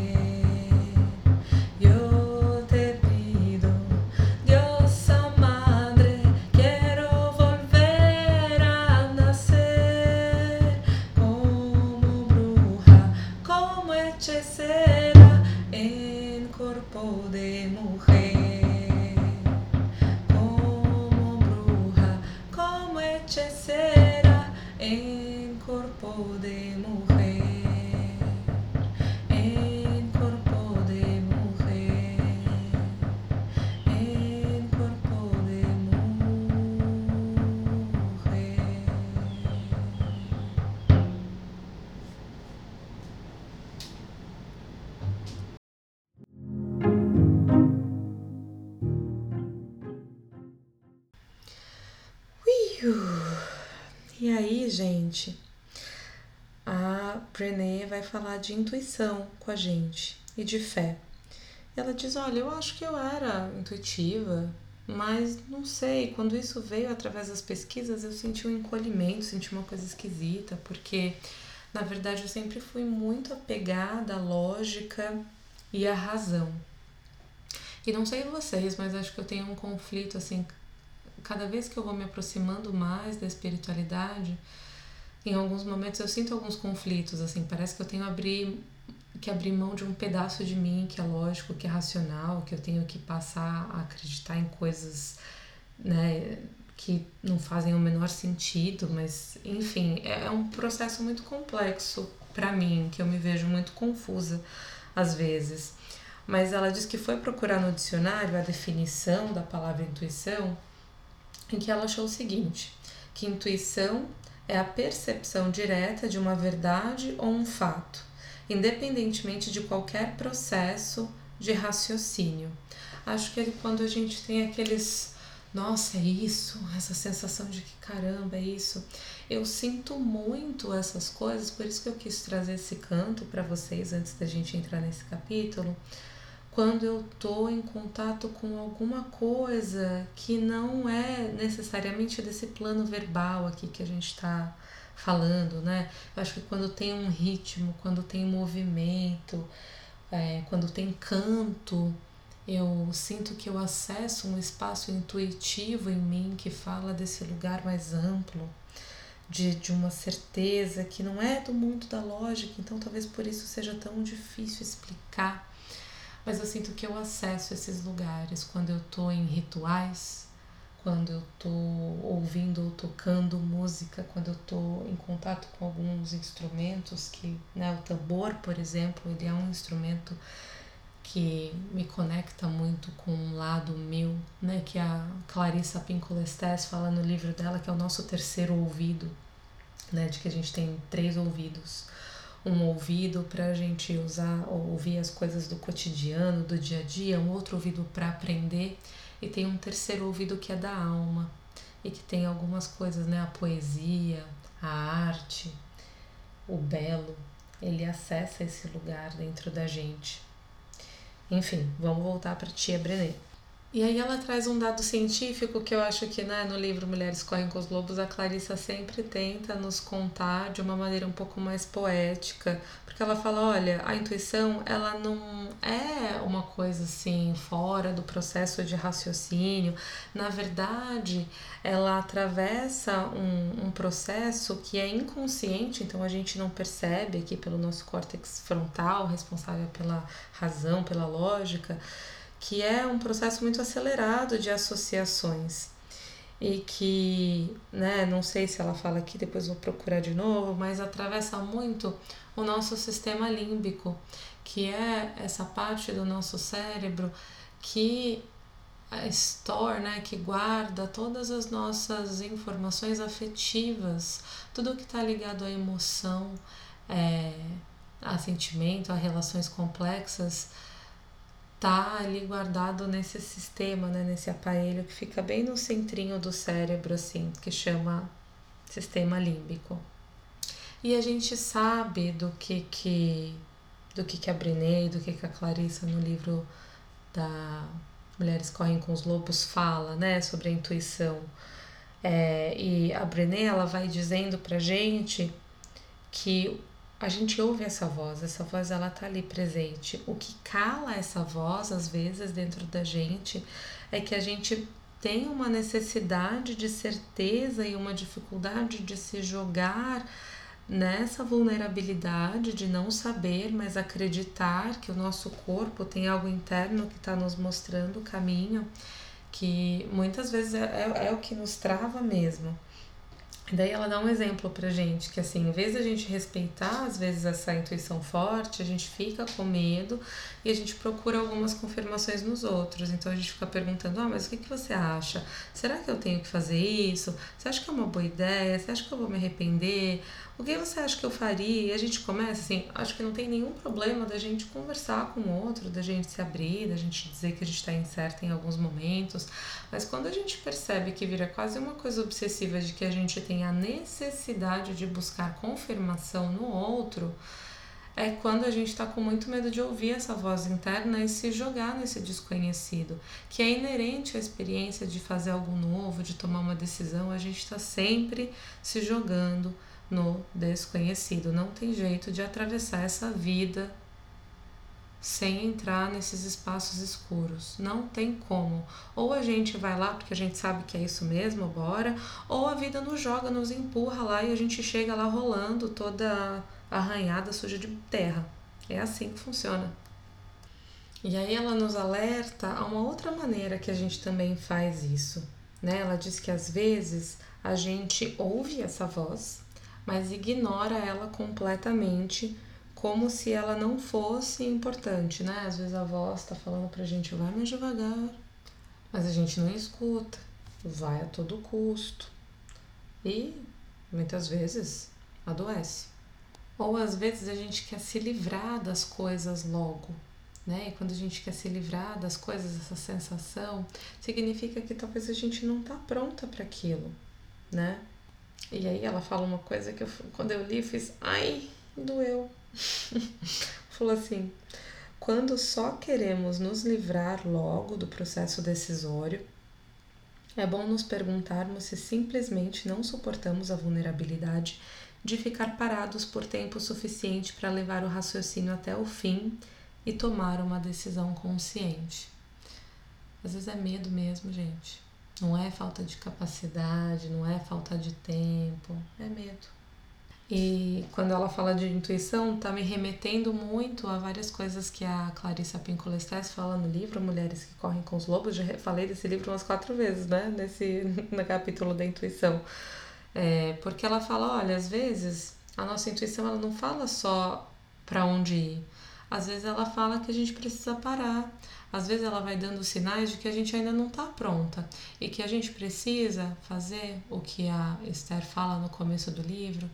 gente, a Brené vai falar de intuição com a gente e de fé. Ela diz: Olha, eu acho que eu era intuitiva, mas não sei, quando isso veio através das pesquisas, eu senti um encolhimento, senti uma coisa esquisita, porque na verdade eu sempre fui muito apegada à lógica e à razão. E não sei vocês, mas acho que eu tenho um conflito assim cada vez que eu vou me aproximando mais da espiritualidade, em alguns momentos eu sinto alguns conflitos, assim, parece que eu tenho abrir que abrir mão de um pedaço de mim que é lógico, que é racional, que eu tenho que passar a acreditar em coisas, né, que não fazem o menor sentido, mas enfim, é, é um processo muito complexo para mim, que eu me vejo muito confusa às vezes. Mas ela diz que foi procurar no dicionário a definição da palavra intuição, em que ela achou o seguinte: que intuição é a percepção direta de uma verdade ou um fato, independentemente de qualquer processo de raciocínio. Acho que quando a gente tem aqueles nossa, é isso, essa sensação de que caramba, é isso. Eu sinto muito essas coisas, por isso que eu quis trazer esse canto para vocês antes da gente entrar nesse capítulo. Quando eu tô em contato com alguma coisa que não é necessariamente desse plano verbal aqui que a gente está falando, né? Eu acho que quando tem um ritmo, quando tem movimento, é, quando tem canto, eu sinto que eu acesso um espaço intuitivo em mim que fala desse lugar mais amplo, de, de uma certeza que não é do mundo da lógica, então talvez por isso seja tão difícil explicar. Mas eu sinto que eu acesso esses lugares quando eu estou em rituais, quando eu estou ouvindo ou tocando música, quando eu estou em contato com alguns instrumentos que, né, o tambor, por exemplo, ele é um instrumento que me conecta muito com um lado meu, né, que a Clarissa Pinkola Estés fala no livro dela, que é o nosso terceiro ouvido, né, de que a gente tem três ouvidos. Um ouvido para a gente usar ou ouvir as coisas do cotidiano, do dia a dia, um outro ouvido para aprender, e tem um terceiro ouvido que é da alma, e que tem algumas coisas, né, a poesia, a arte, o belo, ele acessa esse lugar dentro da gente. Enfim, vamos voltar para tia Brené. E aí ela traz um dado científico que eu acho que né, no livro Mulheres Correm com os Lobos a Clarissa sempre tenta nos contar de uma maneira um pouco mais poética, porque ela fala, olha, a intuição ela não é uma coisa assim fora do processo de raciocínio, na verdade ela atravessa um, um processo que é inconsciente, então a gente não percebe aqui pelo nosso córtex frontal, responsável pela razão, pela lógica, que é um processo muito acelerado de associações. E que, né, não sei se ela fala aqui, depois vou procurar de novo, mas atravessa muito o nosso sistema límbico, que é essa parte do nosso cérebro que store, né, que guarda todas as nossas informações afetivas, tudo que está ligado à emoção, é, a sentimento, a relações complexas, tá ali guardado nesse sistema, né, nesse aparelho que fica bem no centrinho do cérebro, assim, que chama sistema límbico. E a gente sabe do que que do que que a Brené, do que que a Clarissa no livro da Mulheres Correm com os Lobos fala, né, sobre a intuição. É, e a Brené ela vai dizendo pra gente que a gente ouve essa voz, essa voz ela tá ali presente. O que cala essa voz às vezes dentro da gente é que a gente tem uma necessidade de certeza e uma dificuldade de se jogar nessa vulnerabilidade de não saber, mas acreditar que o nosso corpo tem algo interno que está nos mostrando o caminho, que muitas vezes é, é, é o que nos trava mesmo. Daí ela dá um exemplo pra gente, que assim, em vez de a gente respeitar às vezes essa intuição forte, a gente fica com medo e a gente procura algumas confirmações nos outros. Então a gente fica perguntando: "Ah, mas o que que você acha? Será que eu tenho que fazer isso? Você acha que é uma boa ideia? Você acha que eu vou me arrepender? O que você acha que eu faria? E a gente começa assim, acho que não tem nenhum problema da gente conversar com o outro, da gente se abrir, da gente dizer que a gente está incerta em alguns momentos, mas quando a gente percebe que vira quase uma coisa obsessiva de que a gente tem a necessidade de buscar confirmação no outro, é quando a gente está com muito medo de ouvir essa voz interna e se jogar nesse desconhecido, que é inerente à experiência de fazer algo novo, de tomar uma decisão, a gente está sempre se jogando no desconhecido. Não tem jeito de atravessar essa vida sem entrar nesses espaços escuros. Não tem como. Ou a gente vai lá porque a gente sabe que é isso mesmo, bora, ou a vida nos joga, nos empurra lá e a gente chega lá rolando toda arranhada, suja de terra. É assim que funciona. E aí ela nos alerta a uma outra maneira que a gente também faz isso. Né? Ela diz que às vezes a gente ouve essa voz, mas ignora ela completamente, como se ela não fosse importante, né? Às vezes a voz está falando pra gente, vai mais devagar, mas a gente não escuta, vai a todo custo. E muitas vezes adoece. Ou às vezes a gente quer se livrar das coisas logo, né? E quando a gente quer se livrar das coisas, essa sensação, significa que talvez a gente não está pronta para aquilo, né? E aí ela fala uma coisa que eu, quando eu li, fiz, ai, doeu. Falou assim: quando só queremos nos livrar logo do processo decisório, é bom nos perguntarmos se simplesmente não suportamos a vulnerabilidade de ficar parados por tempo suficiente para levar o raciocínio até o fim e tomar uma decisão consciente. Às vezes é medo mesmo, gente. Não é falta de capacidade, não é falta de tempo, é medo. E quando ela fala de intuição, tá me remetendo muito a várias coisas que a Clarissa Pinkola Estes fala no livro Mulheres que Correm com os Lobos. Já falei desse livro umas quatro vezes, né? Nesse, no capítulo da intuição. É, porque ela fala, olha, às vezes a nossa intuição ela não fala só para onde ir. Às vezes ela fala que a gente precisa parar. Às vezes ela vai dando sinais de que a gente ainda não está pronta e que a gente precisa fazer o que a Esther fala no começo do livro,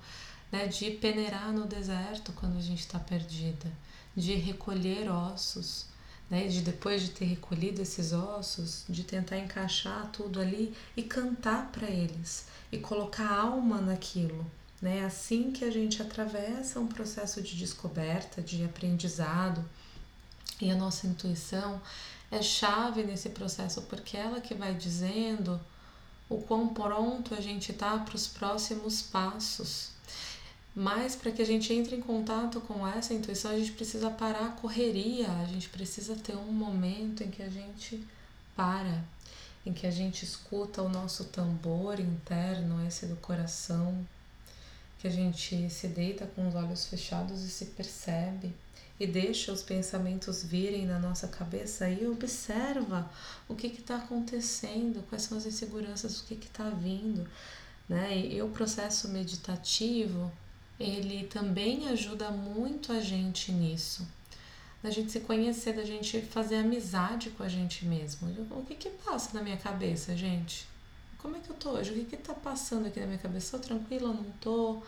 né, de peneirar no deserto quando a gente está perdida, de recolher ossos, né, de depois de ter recolhido esses ossos, de tentar encaixar tudo ali e cantar para eles e colocar alma naquilo. Né? Assim que a gente atravessa um processo de descoberta, de aprendizado, e a nossa intuição é chave nesse processo porque ela que vai dizendo o quão pronto a gente está para os próximos passos. Mas para que a gente entre em contato com essa intuição, a gente precisa parar a correria, a gente precisa ter um momento em que a gente para, em que a gente escuta o nosso tambor interno, esse do coração, que a gente se deita com os olhos fechados e se percebe e deixa os pensamentos virem na nossa cabeça e observa o que está acontecendo, quais são as inseguranças, o que está vindo. Né? E, e o processo meditativo, ele também ajuda muito a gente nisso. Da gente se conhecer, da gente fazer amizade com a gente mesmo. O que que passa na minha cabeça, gente? Como é que eu tô hoje? O que que tá passando aqui na minha cabeça? Tô tranquila ou não tô?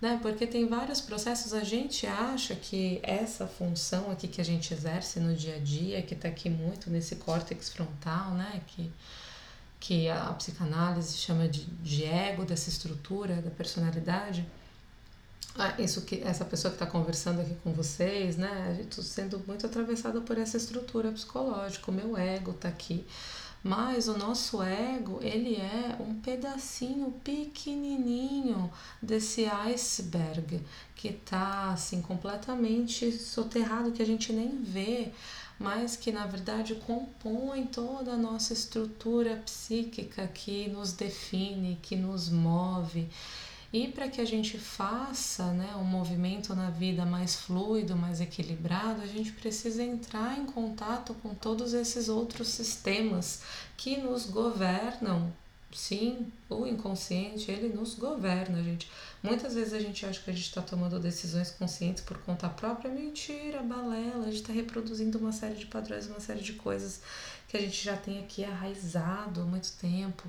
Né? Porque tem vários processos, a gente acha que essa função aqui que a gente exerce no dia a dia, que está aqui muito nesse córtex frontal, né? Que, que a psicanálise chama de, de ego, dessa estrutura da personalidade, ah, isso que essa pessoa que está conversando aqui com vocês, né? Estou sendo muito atravessada por essa estrutura psicológica, o meu ego está aqui. Mas o nosso ego, ele é um pedacinho pequenininho desse iceberg que está assim completamente soterrado que a gente nem vê, mas que na verdade compõe toda a nossa estrutura psíquica que nos define, que nos move. E para que a gente faça né, um movimento na vida mais fluido, mais equilibrado, a gente precisa entrar em contato com todos esses outros sistemas que nos governam. Sim, o inconsciente, ele nos governa, gente. Muitas vezes a gente acha que a gente está tomando decisões conscientes por conta própria. Mentira, balela. A gente está reproduzindo uma série de padrões, uma série de coisas que a gente já tem aqui arraizado há muito tempo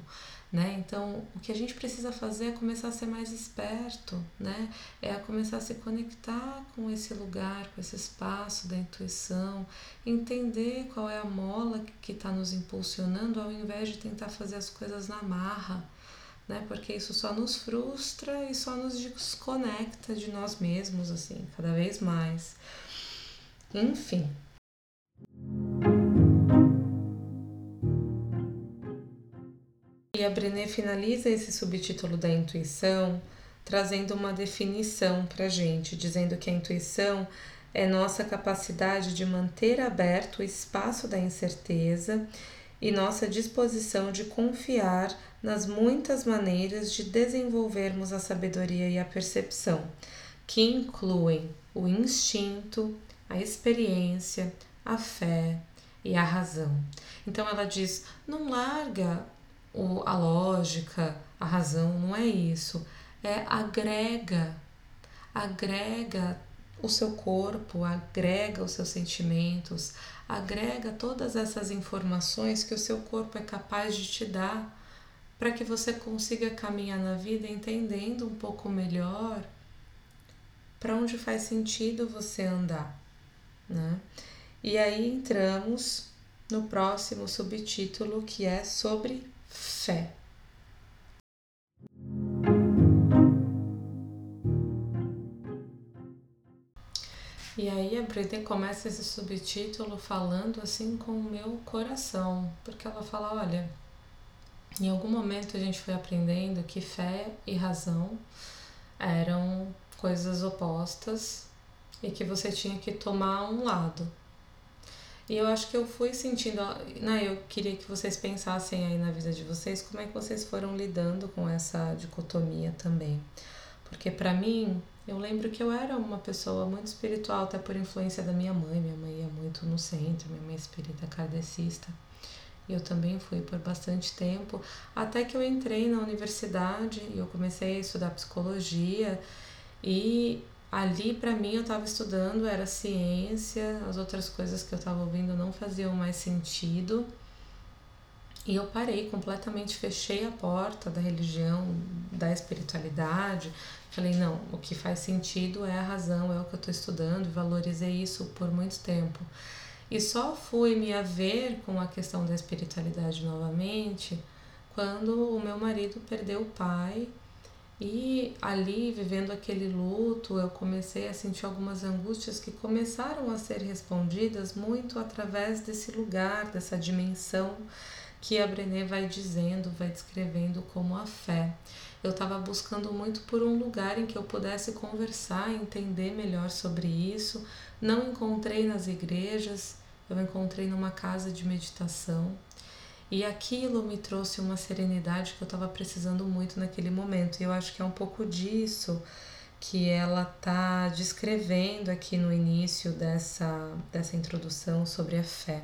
né? Então, o que a gente precisa fazer é começar a ser mais esperto, né? É começar a se conectar com esse lugar, com esse espaço da intuição, entender qual é a mola que está nos impulsionando, ao invés de tentar fazer as coisas na marra, né? Porque isso só nos frustra e só nos desconecta de nós mesmos, assim, cada vez mais. Enfim. E a Brené finaliza esse subtítulo da intuição trazendo uma definição para a gente, dizendo que a intuição é nossa capacidade de manter aberto o espaço da incerteza e nossa disposição de confiar nas muitas maneiras de desenvolvermos a sabedoria e a percepção, que incluem o instinto, a experiência, a fé e a razão. Então ela diz: não larga o, a lógica, a razão, não é isso. É agrega, agrega o seu corpo, agrega os seus sentimentos, agrega todas essas informações que o seu corpo é capaz de te dar para que você consiga caminhar na vida entendendo um pouco melhor para onde faz sentido você andar, né? E aí entramos no próximo subtítulo que é sobre fé. E aí a Britney começa esse subtítulo falando assim com o meu coração, porque ela fala, olha, em algum momento a gente foi aprendendo que fé e razão eram coisas opostas e que você tinha que tomar um lado. E eu acho que eu fui sentindo, né, eu queria que vocês pensassem aí na vida de vocês como é que vocês foram lidando com essa dicotomia também. Porque para mim, eu lembro que eu era uma pessoa muito espiritual, até por influência da minha mãe. Minha mãe ia muito no centro, minha mãe é espírita kardecista. E eu também fui por bastante tempo, até que eu entrei na universidade e eu comecei a estudar psicologia. E ali para mim eu estava estudando era ciência, as outras coisas que eu estava ouvindo não faziam mais sentido. E eu parei completamente, fechei a porta da religião, da espiritualidade. Falei, não, o que faz sentido é a razão, é o que eu estou estudando, e valorizei isso por muito tempo. E só fui me haver com a questão da espiritualidade novamente quando o meu marido perdeu o pai e ali, vivendo aquele luto, eu comecei a sentir algumas angústias que começaram a ser respondidas muito através desse lugar, dessa dimensão que a Brené vai dizendo, vai descrevendo como a fé. Eu estava buscando muito por um lugar em que eu pudesse conversar, entender melhor sobre isso. Não encontrei nas igrejas, eu encontrei numa casa de meditação e aquilo me trouxe uma serenidade que eu estava precisando muito naquele momento. E eu acho que é um pouco disso que ela está descrevendo aqui no início dessa, dessa introdução sobre a fé.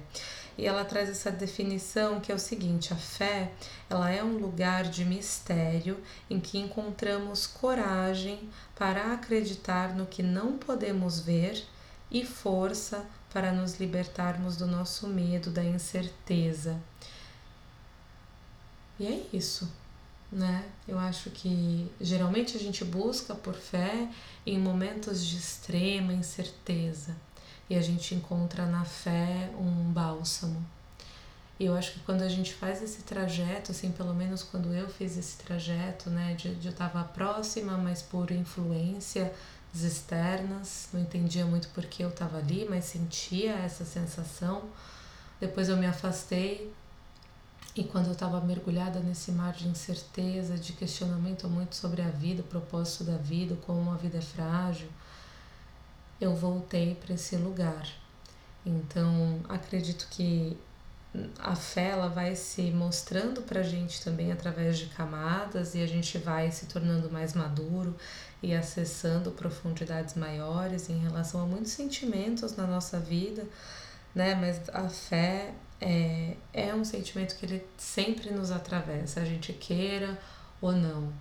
E ela traz essa definição que é o seguinte: a fé, ela é um lugar de mistério em que encontramos coragem para acreditar no que não podemos ver e força para nos libertarmos do nosso medo, da incerteza. E é isso, né? Eu acho que geralmente a gente busca por fé em momentos de extrema incerteza e a gente encontra na fé um bálsamo. E eu acho que quando a gente faz esse trajeto, assim, pelo menos quando eu fiz esse trajeto, né, de, de eu estava próxima, mas por influência externas, não entendia muito porque eu estava ali, mas sentia essa sensação. Depois eu me afastei e quando eu estava mergulhada nesse mar de incerteza, de questionamento muito sobre a vida, o propósito da vida, como a vida é frágil, eu voltei para esse lugar. Então, acredito que a fé ela vai se mostrando para a gente também através de camadas e a gente vai se tornando mais maduro e acessando profundidades maiores em relação a muitos sentimentos na nossa vida, né? Mas a fé é, é um sentimento que ele sempre nos atravessa, a gente queira ou não.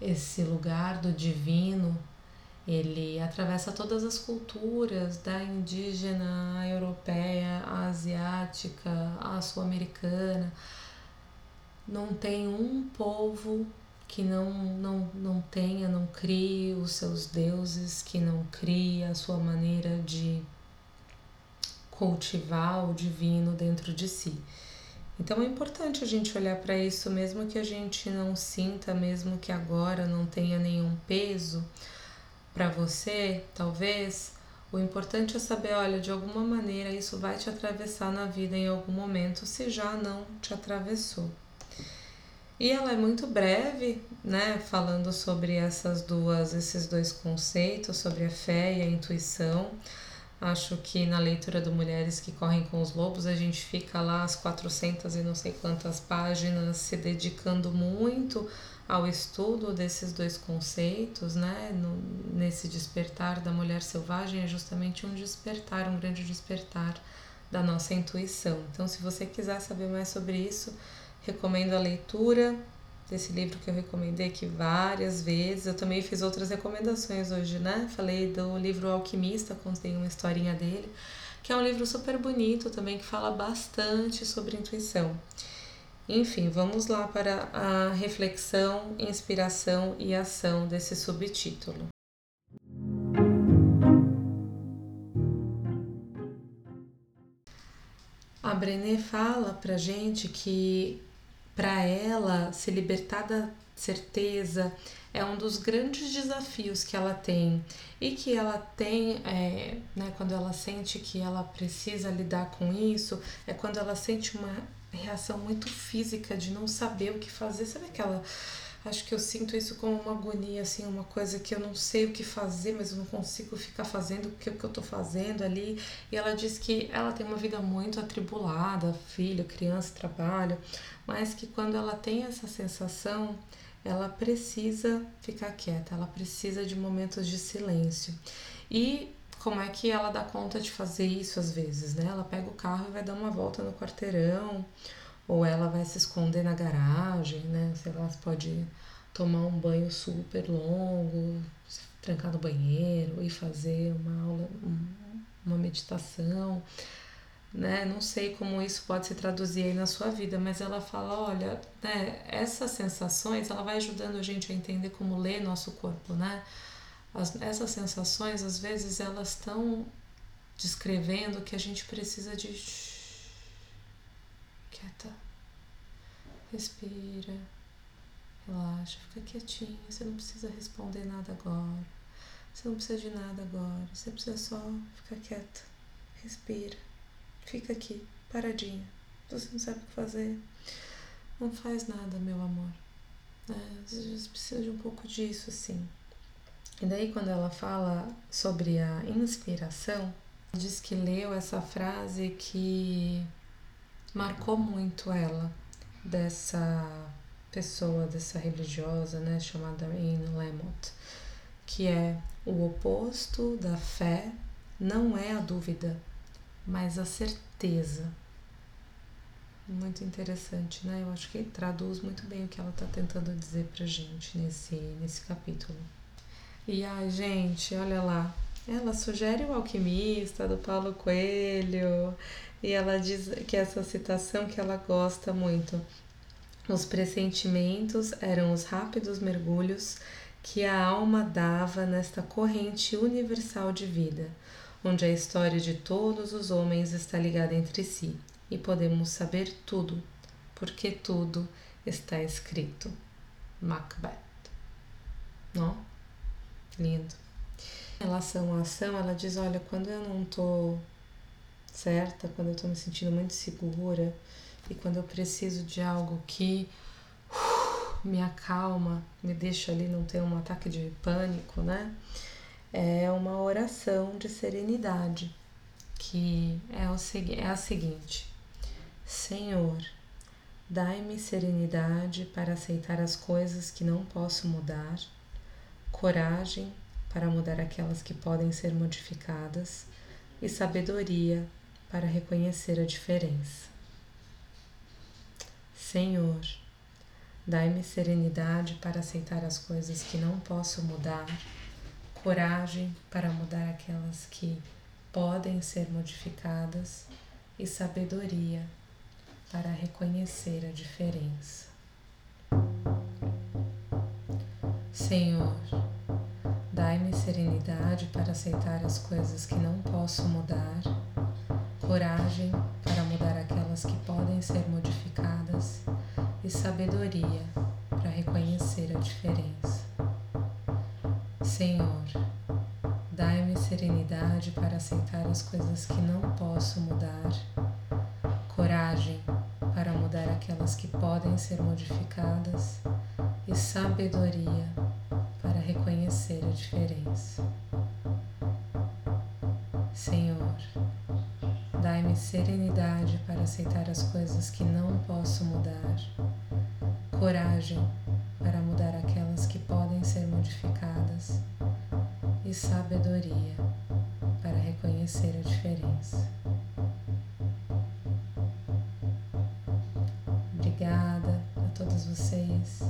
Esse lugar do divino, ele atravessa todas as culturas, da indígena, a europeia, a asiática, a sul-americana. Não tem um povo que não, não, não tenha, não crie os seus deuses, que não crie a sua maneira de cultivar o divino dentro de si. Então é importante a gente olhar para isso, mesmo que a gente não sinta, mesmo que agora não tenha nenhum peso para você, talvez. O importante é saber, olha, de alguma maneira isso vai te atravessar na vida em algum momento, se já não te atravessou. E ela é muito breve, né, falando sobre essas duas, esses dois conceitos, sobre a fé e a intuição. Acho que na leitura do Mulheres que Correm com os Lobos, a gente fica lá as 400 e não sei quantas páginas se dedicando muito ao estudo desses dois conceitos, né, no, nesse despertar da mulher selvagem, é justamente um despertar, um grande despertar da nossa intuição. Então, se você quiser saber mais sobre isso, recomendo a leitura desse livro que eu recomendei aqui várias vezes. Eu também fiz outras recomendações hoje, né? Falei do livro Alquimista, contei uma historinha dele, que é um livro super bonito também que fala bastante sobre intuição. Enfim, vamos lá para a reflexão, inspiração e ação desse subtítulo. A Brené fala pra gente que para ela se libertar da certeza é um dos grandes desafios que ela tem. E que ela tem é, né, quando ela sente que ela precisa lidar com isso é quando ela sente uma reação muito física de não saber o que fazer. Sabe aquela acho que eu sinto isso como uma agonia assim uma coisa que eu não sei o que fazer mas eu não consigo ficar fazendo o que, eu tô fazendo ali. E ela diz que ela tem uma vida muito atribulada filho criança trabalho mas que quando ela tem essa sensação, ela precisa ficar quieta, ela precisa de momentos de silêncio. E como é que ela dá conta de fazer isso às vezes, né? Ela pega o carro e vai dar uma volta no quarteirão, ou ela vai se esconder na garagem, né? Sei lá, pode tomar um banho super longo, se trancar no banheiro e fazer uma aula, uma meditação né? Não sei como isso pode se traduzir aí na sua vida, mas ela fala, olha, né, essas sensações, ela vai ajudando a gente a entender como ler nosso corpo, né? As, essas sensações, às vezes, elas estão descrevendo que a gente precisa de quieta, respira, relaxa, fica quietinho, você não precisa responder nada agora, você não precisa de nada agora, você precisa só ficar quieta, respira Fica aqui, paradinha. Você não sabe o que fazer. Não faz nada, meu amor. É, às vezes precisa de um pouco disso, assim. E daí, quando ela fala sobre a inspiração, diz que leu essa frase que marcou muito ela, dessa pessoa, dessa religiosa, né, chamada Anne Lamott, que é o oposto da fé não é a dúvida, mas a certeza. Muito interessante, né? Eu acho que traduz muito bem o que ela está tentando dizer pra gente nesse, nesse capítulo. E ai, gente, olha lá. Ela sugere o alquimista do Paulo Coelho e ela diz que essa citação que ela gosta muito. Os pressentimentos eram os rápidos mergulhos que a alma dava nesta corrente universal de vida onde a história de todos os homens está ligada entre si e podemos saber tudo, porque tudo está escrito. Macbeth. Não? Lindo. Em relação à ação, ela diz: olha, quando eu não tô certa, quando eu tô me sentindo muito segura e quando eu preciso de algo que uh, me acalma, me deixa ali não ter um ataque de pânico, né? É uma oração de serenidade, que é, o, é a seguinte: Senhor, dai-me serenidade para aceitar as coisas que não posso mudar, coragem para mudar aquelas que podem ser modificadas e sabedoria para reconhecer a diferença. Senhor, dai-me serenidade para aceitar as coisas que não posso mudar coragem para mudar aquelas que podem ser modificadas e sabedoria para reconhecer a diferença. Senhor, dai-me serenidade para aceitar as coisas que não posso mudar, coragem para mudar aquelas que podem ser modificadas e sabedoria para reconhecer a diferença. Senhor, dai-me serenidade para aceitar as coisas que não posso mudar, coragem para mudar aquelas que podem ser modificadas. E sabedoria para reconhecer a diferença. Senhor, dai-me serenidade para aceitar as coisas que não posso mudar, coragem para mudar sabedoria para reconhecer a diferença. Obrigada a todos vocês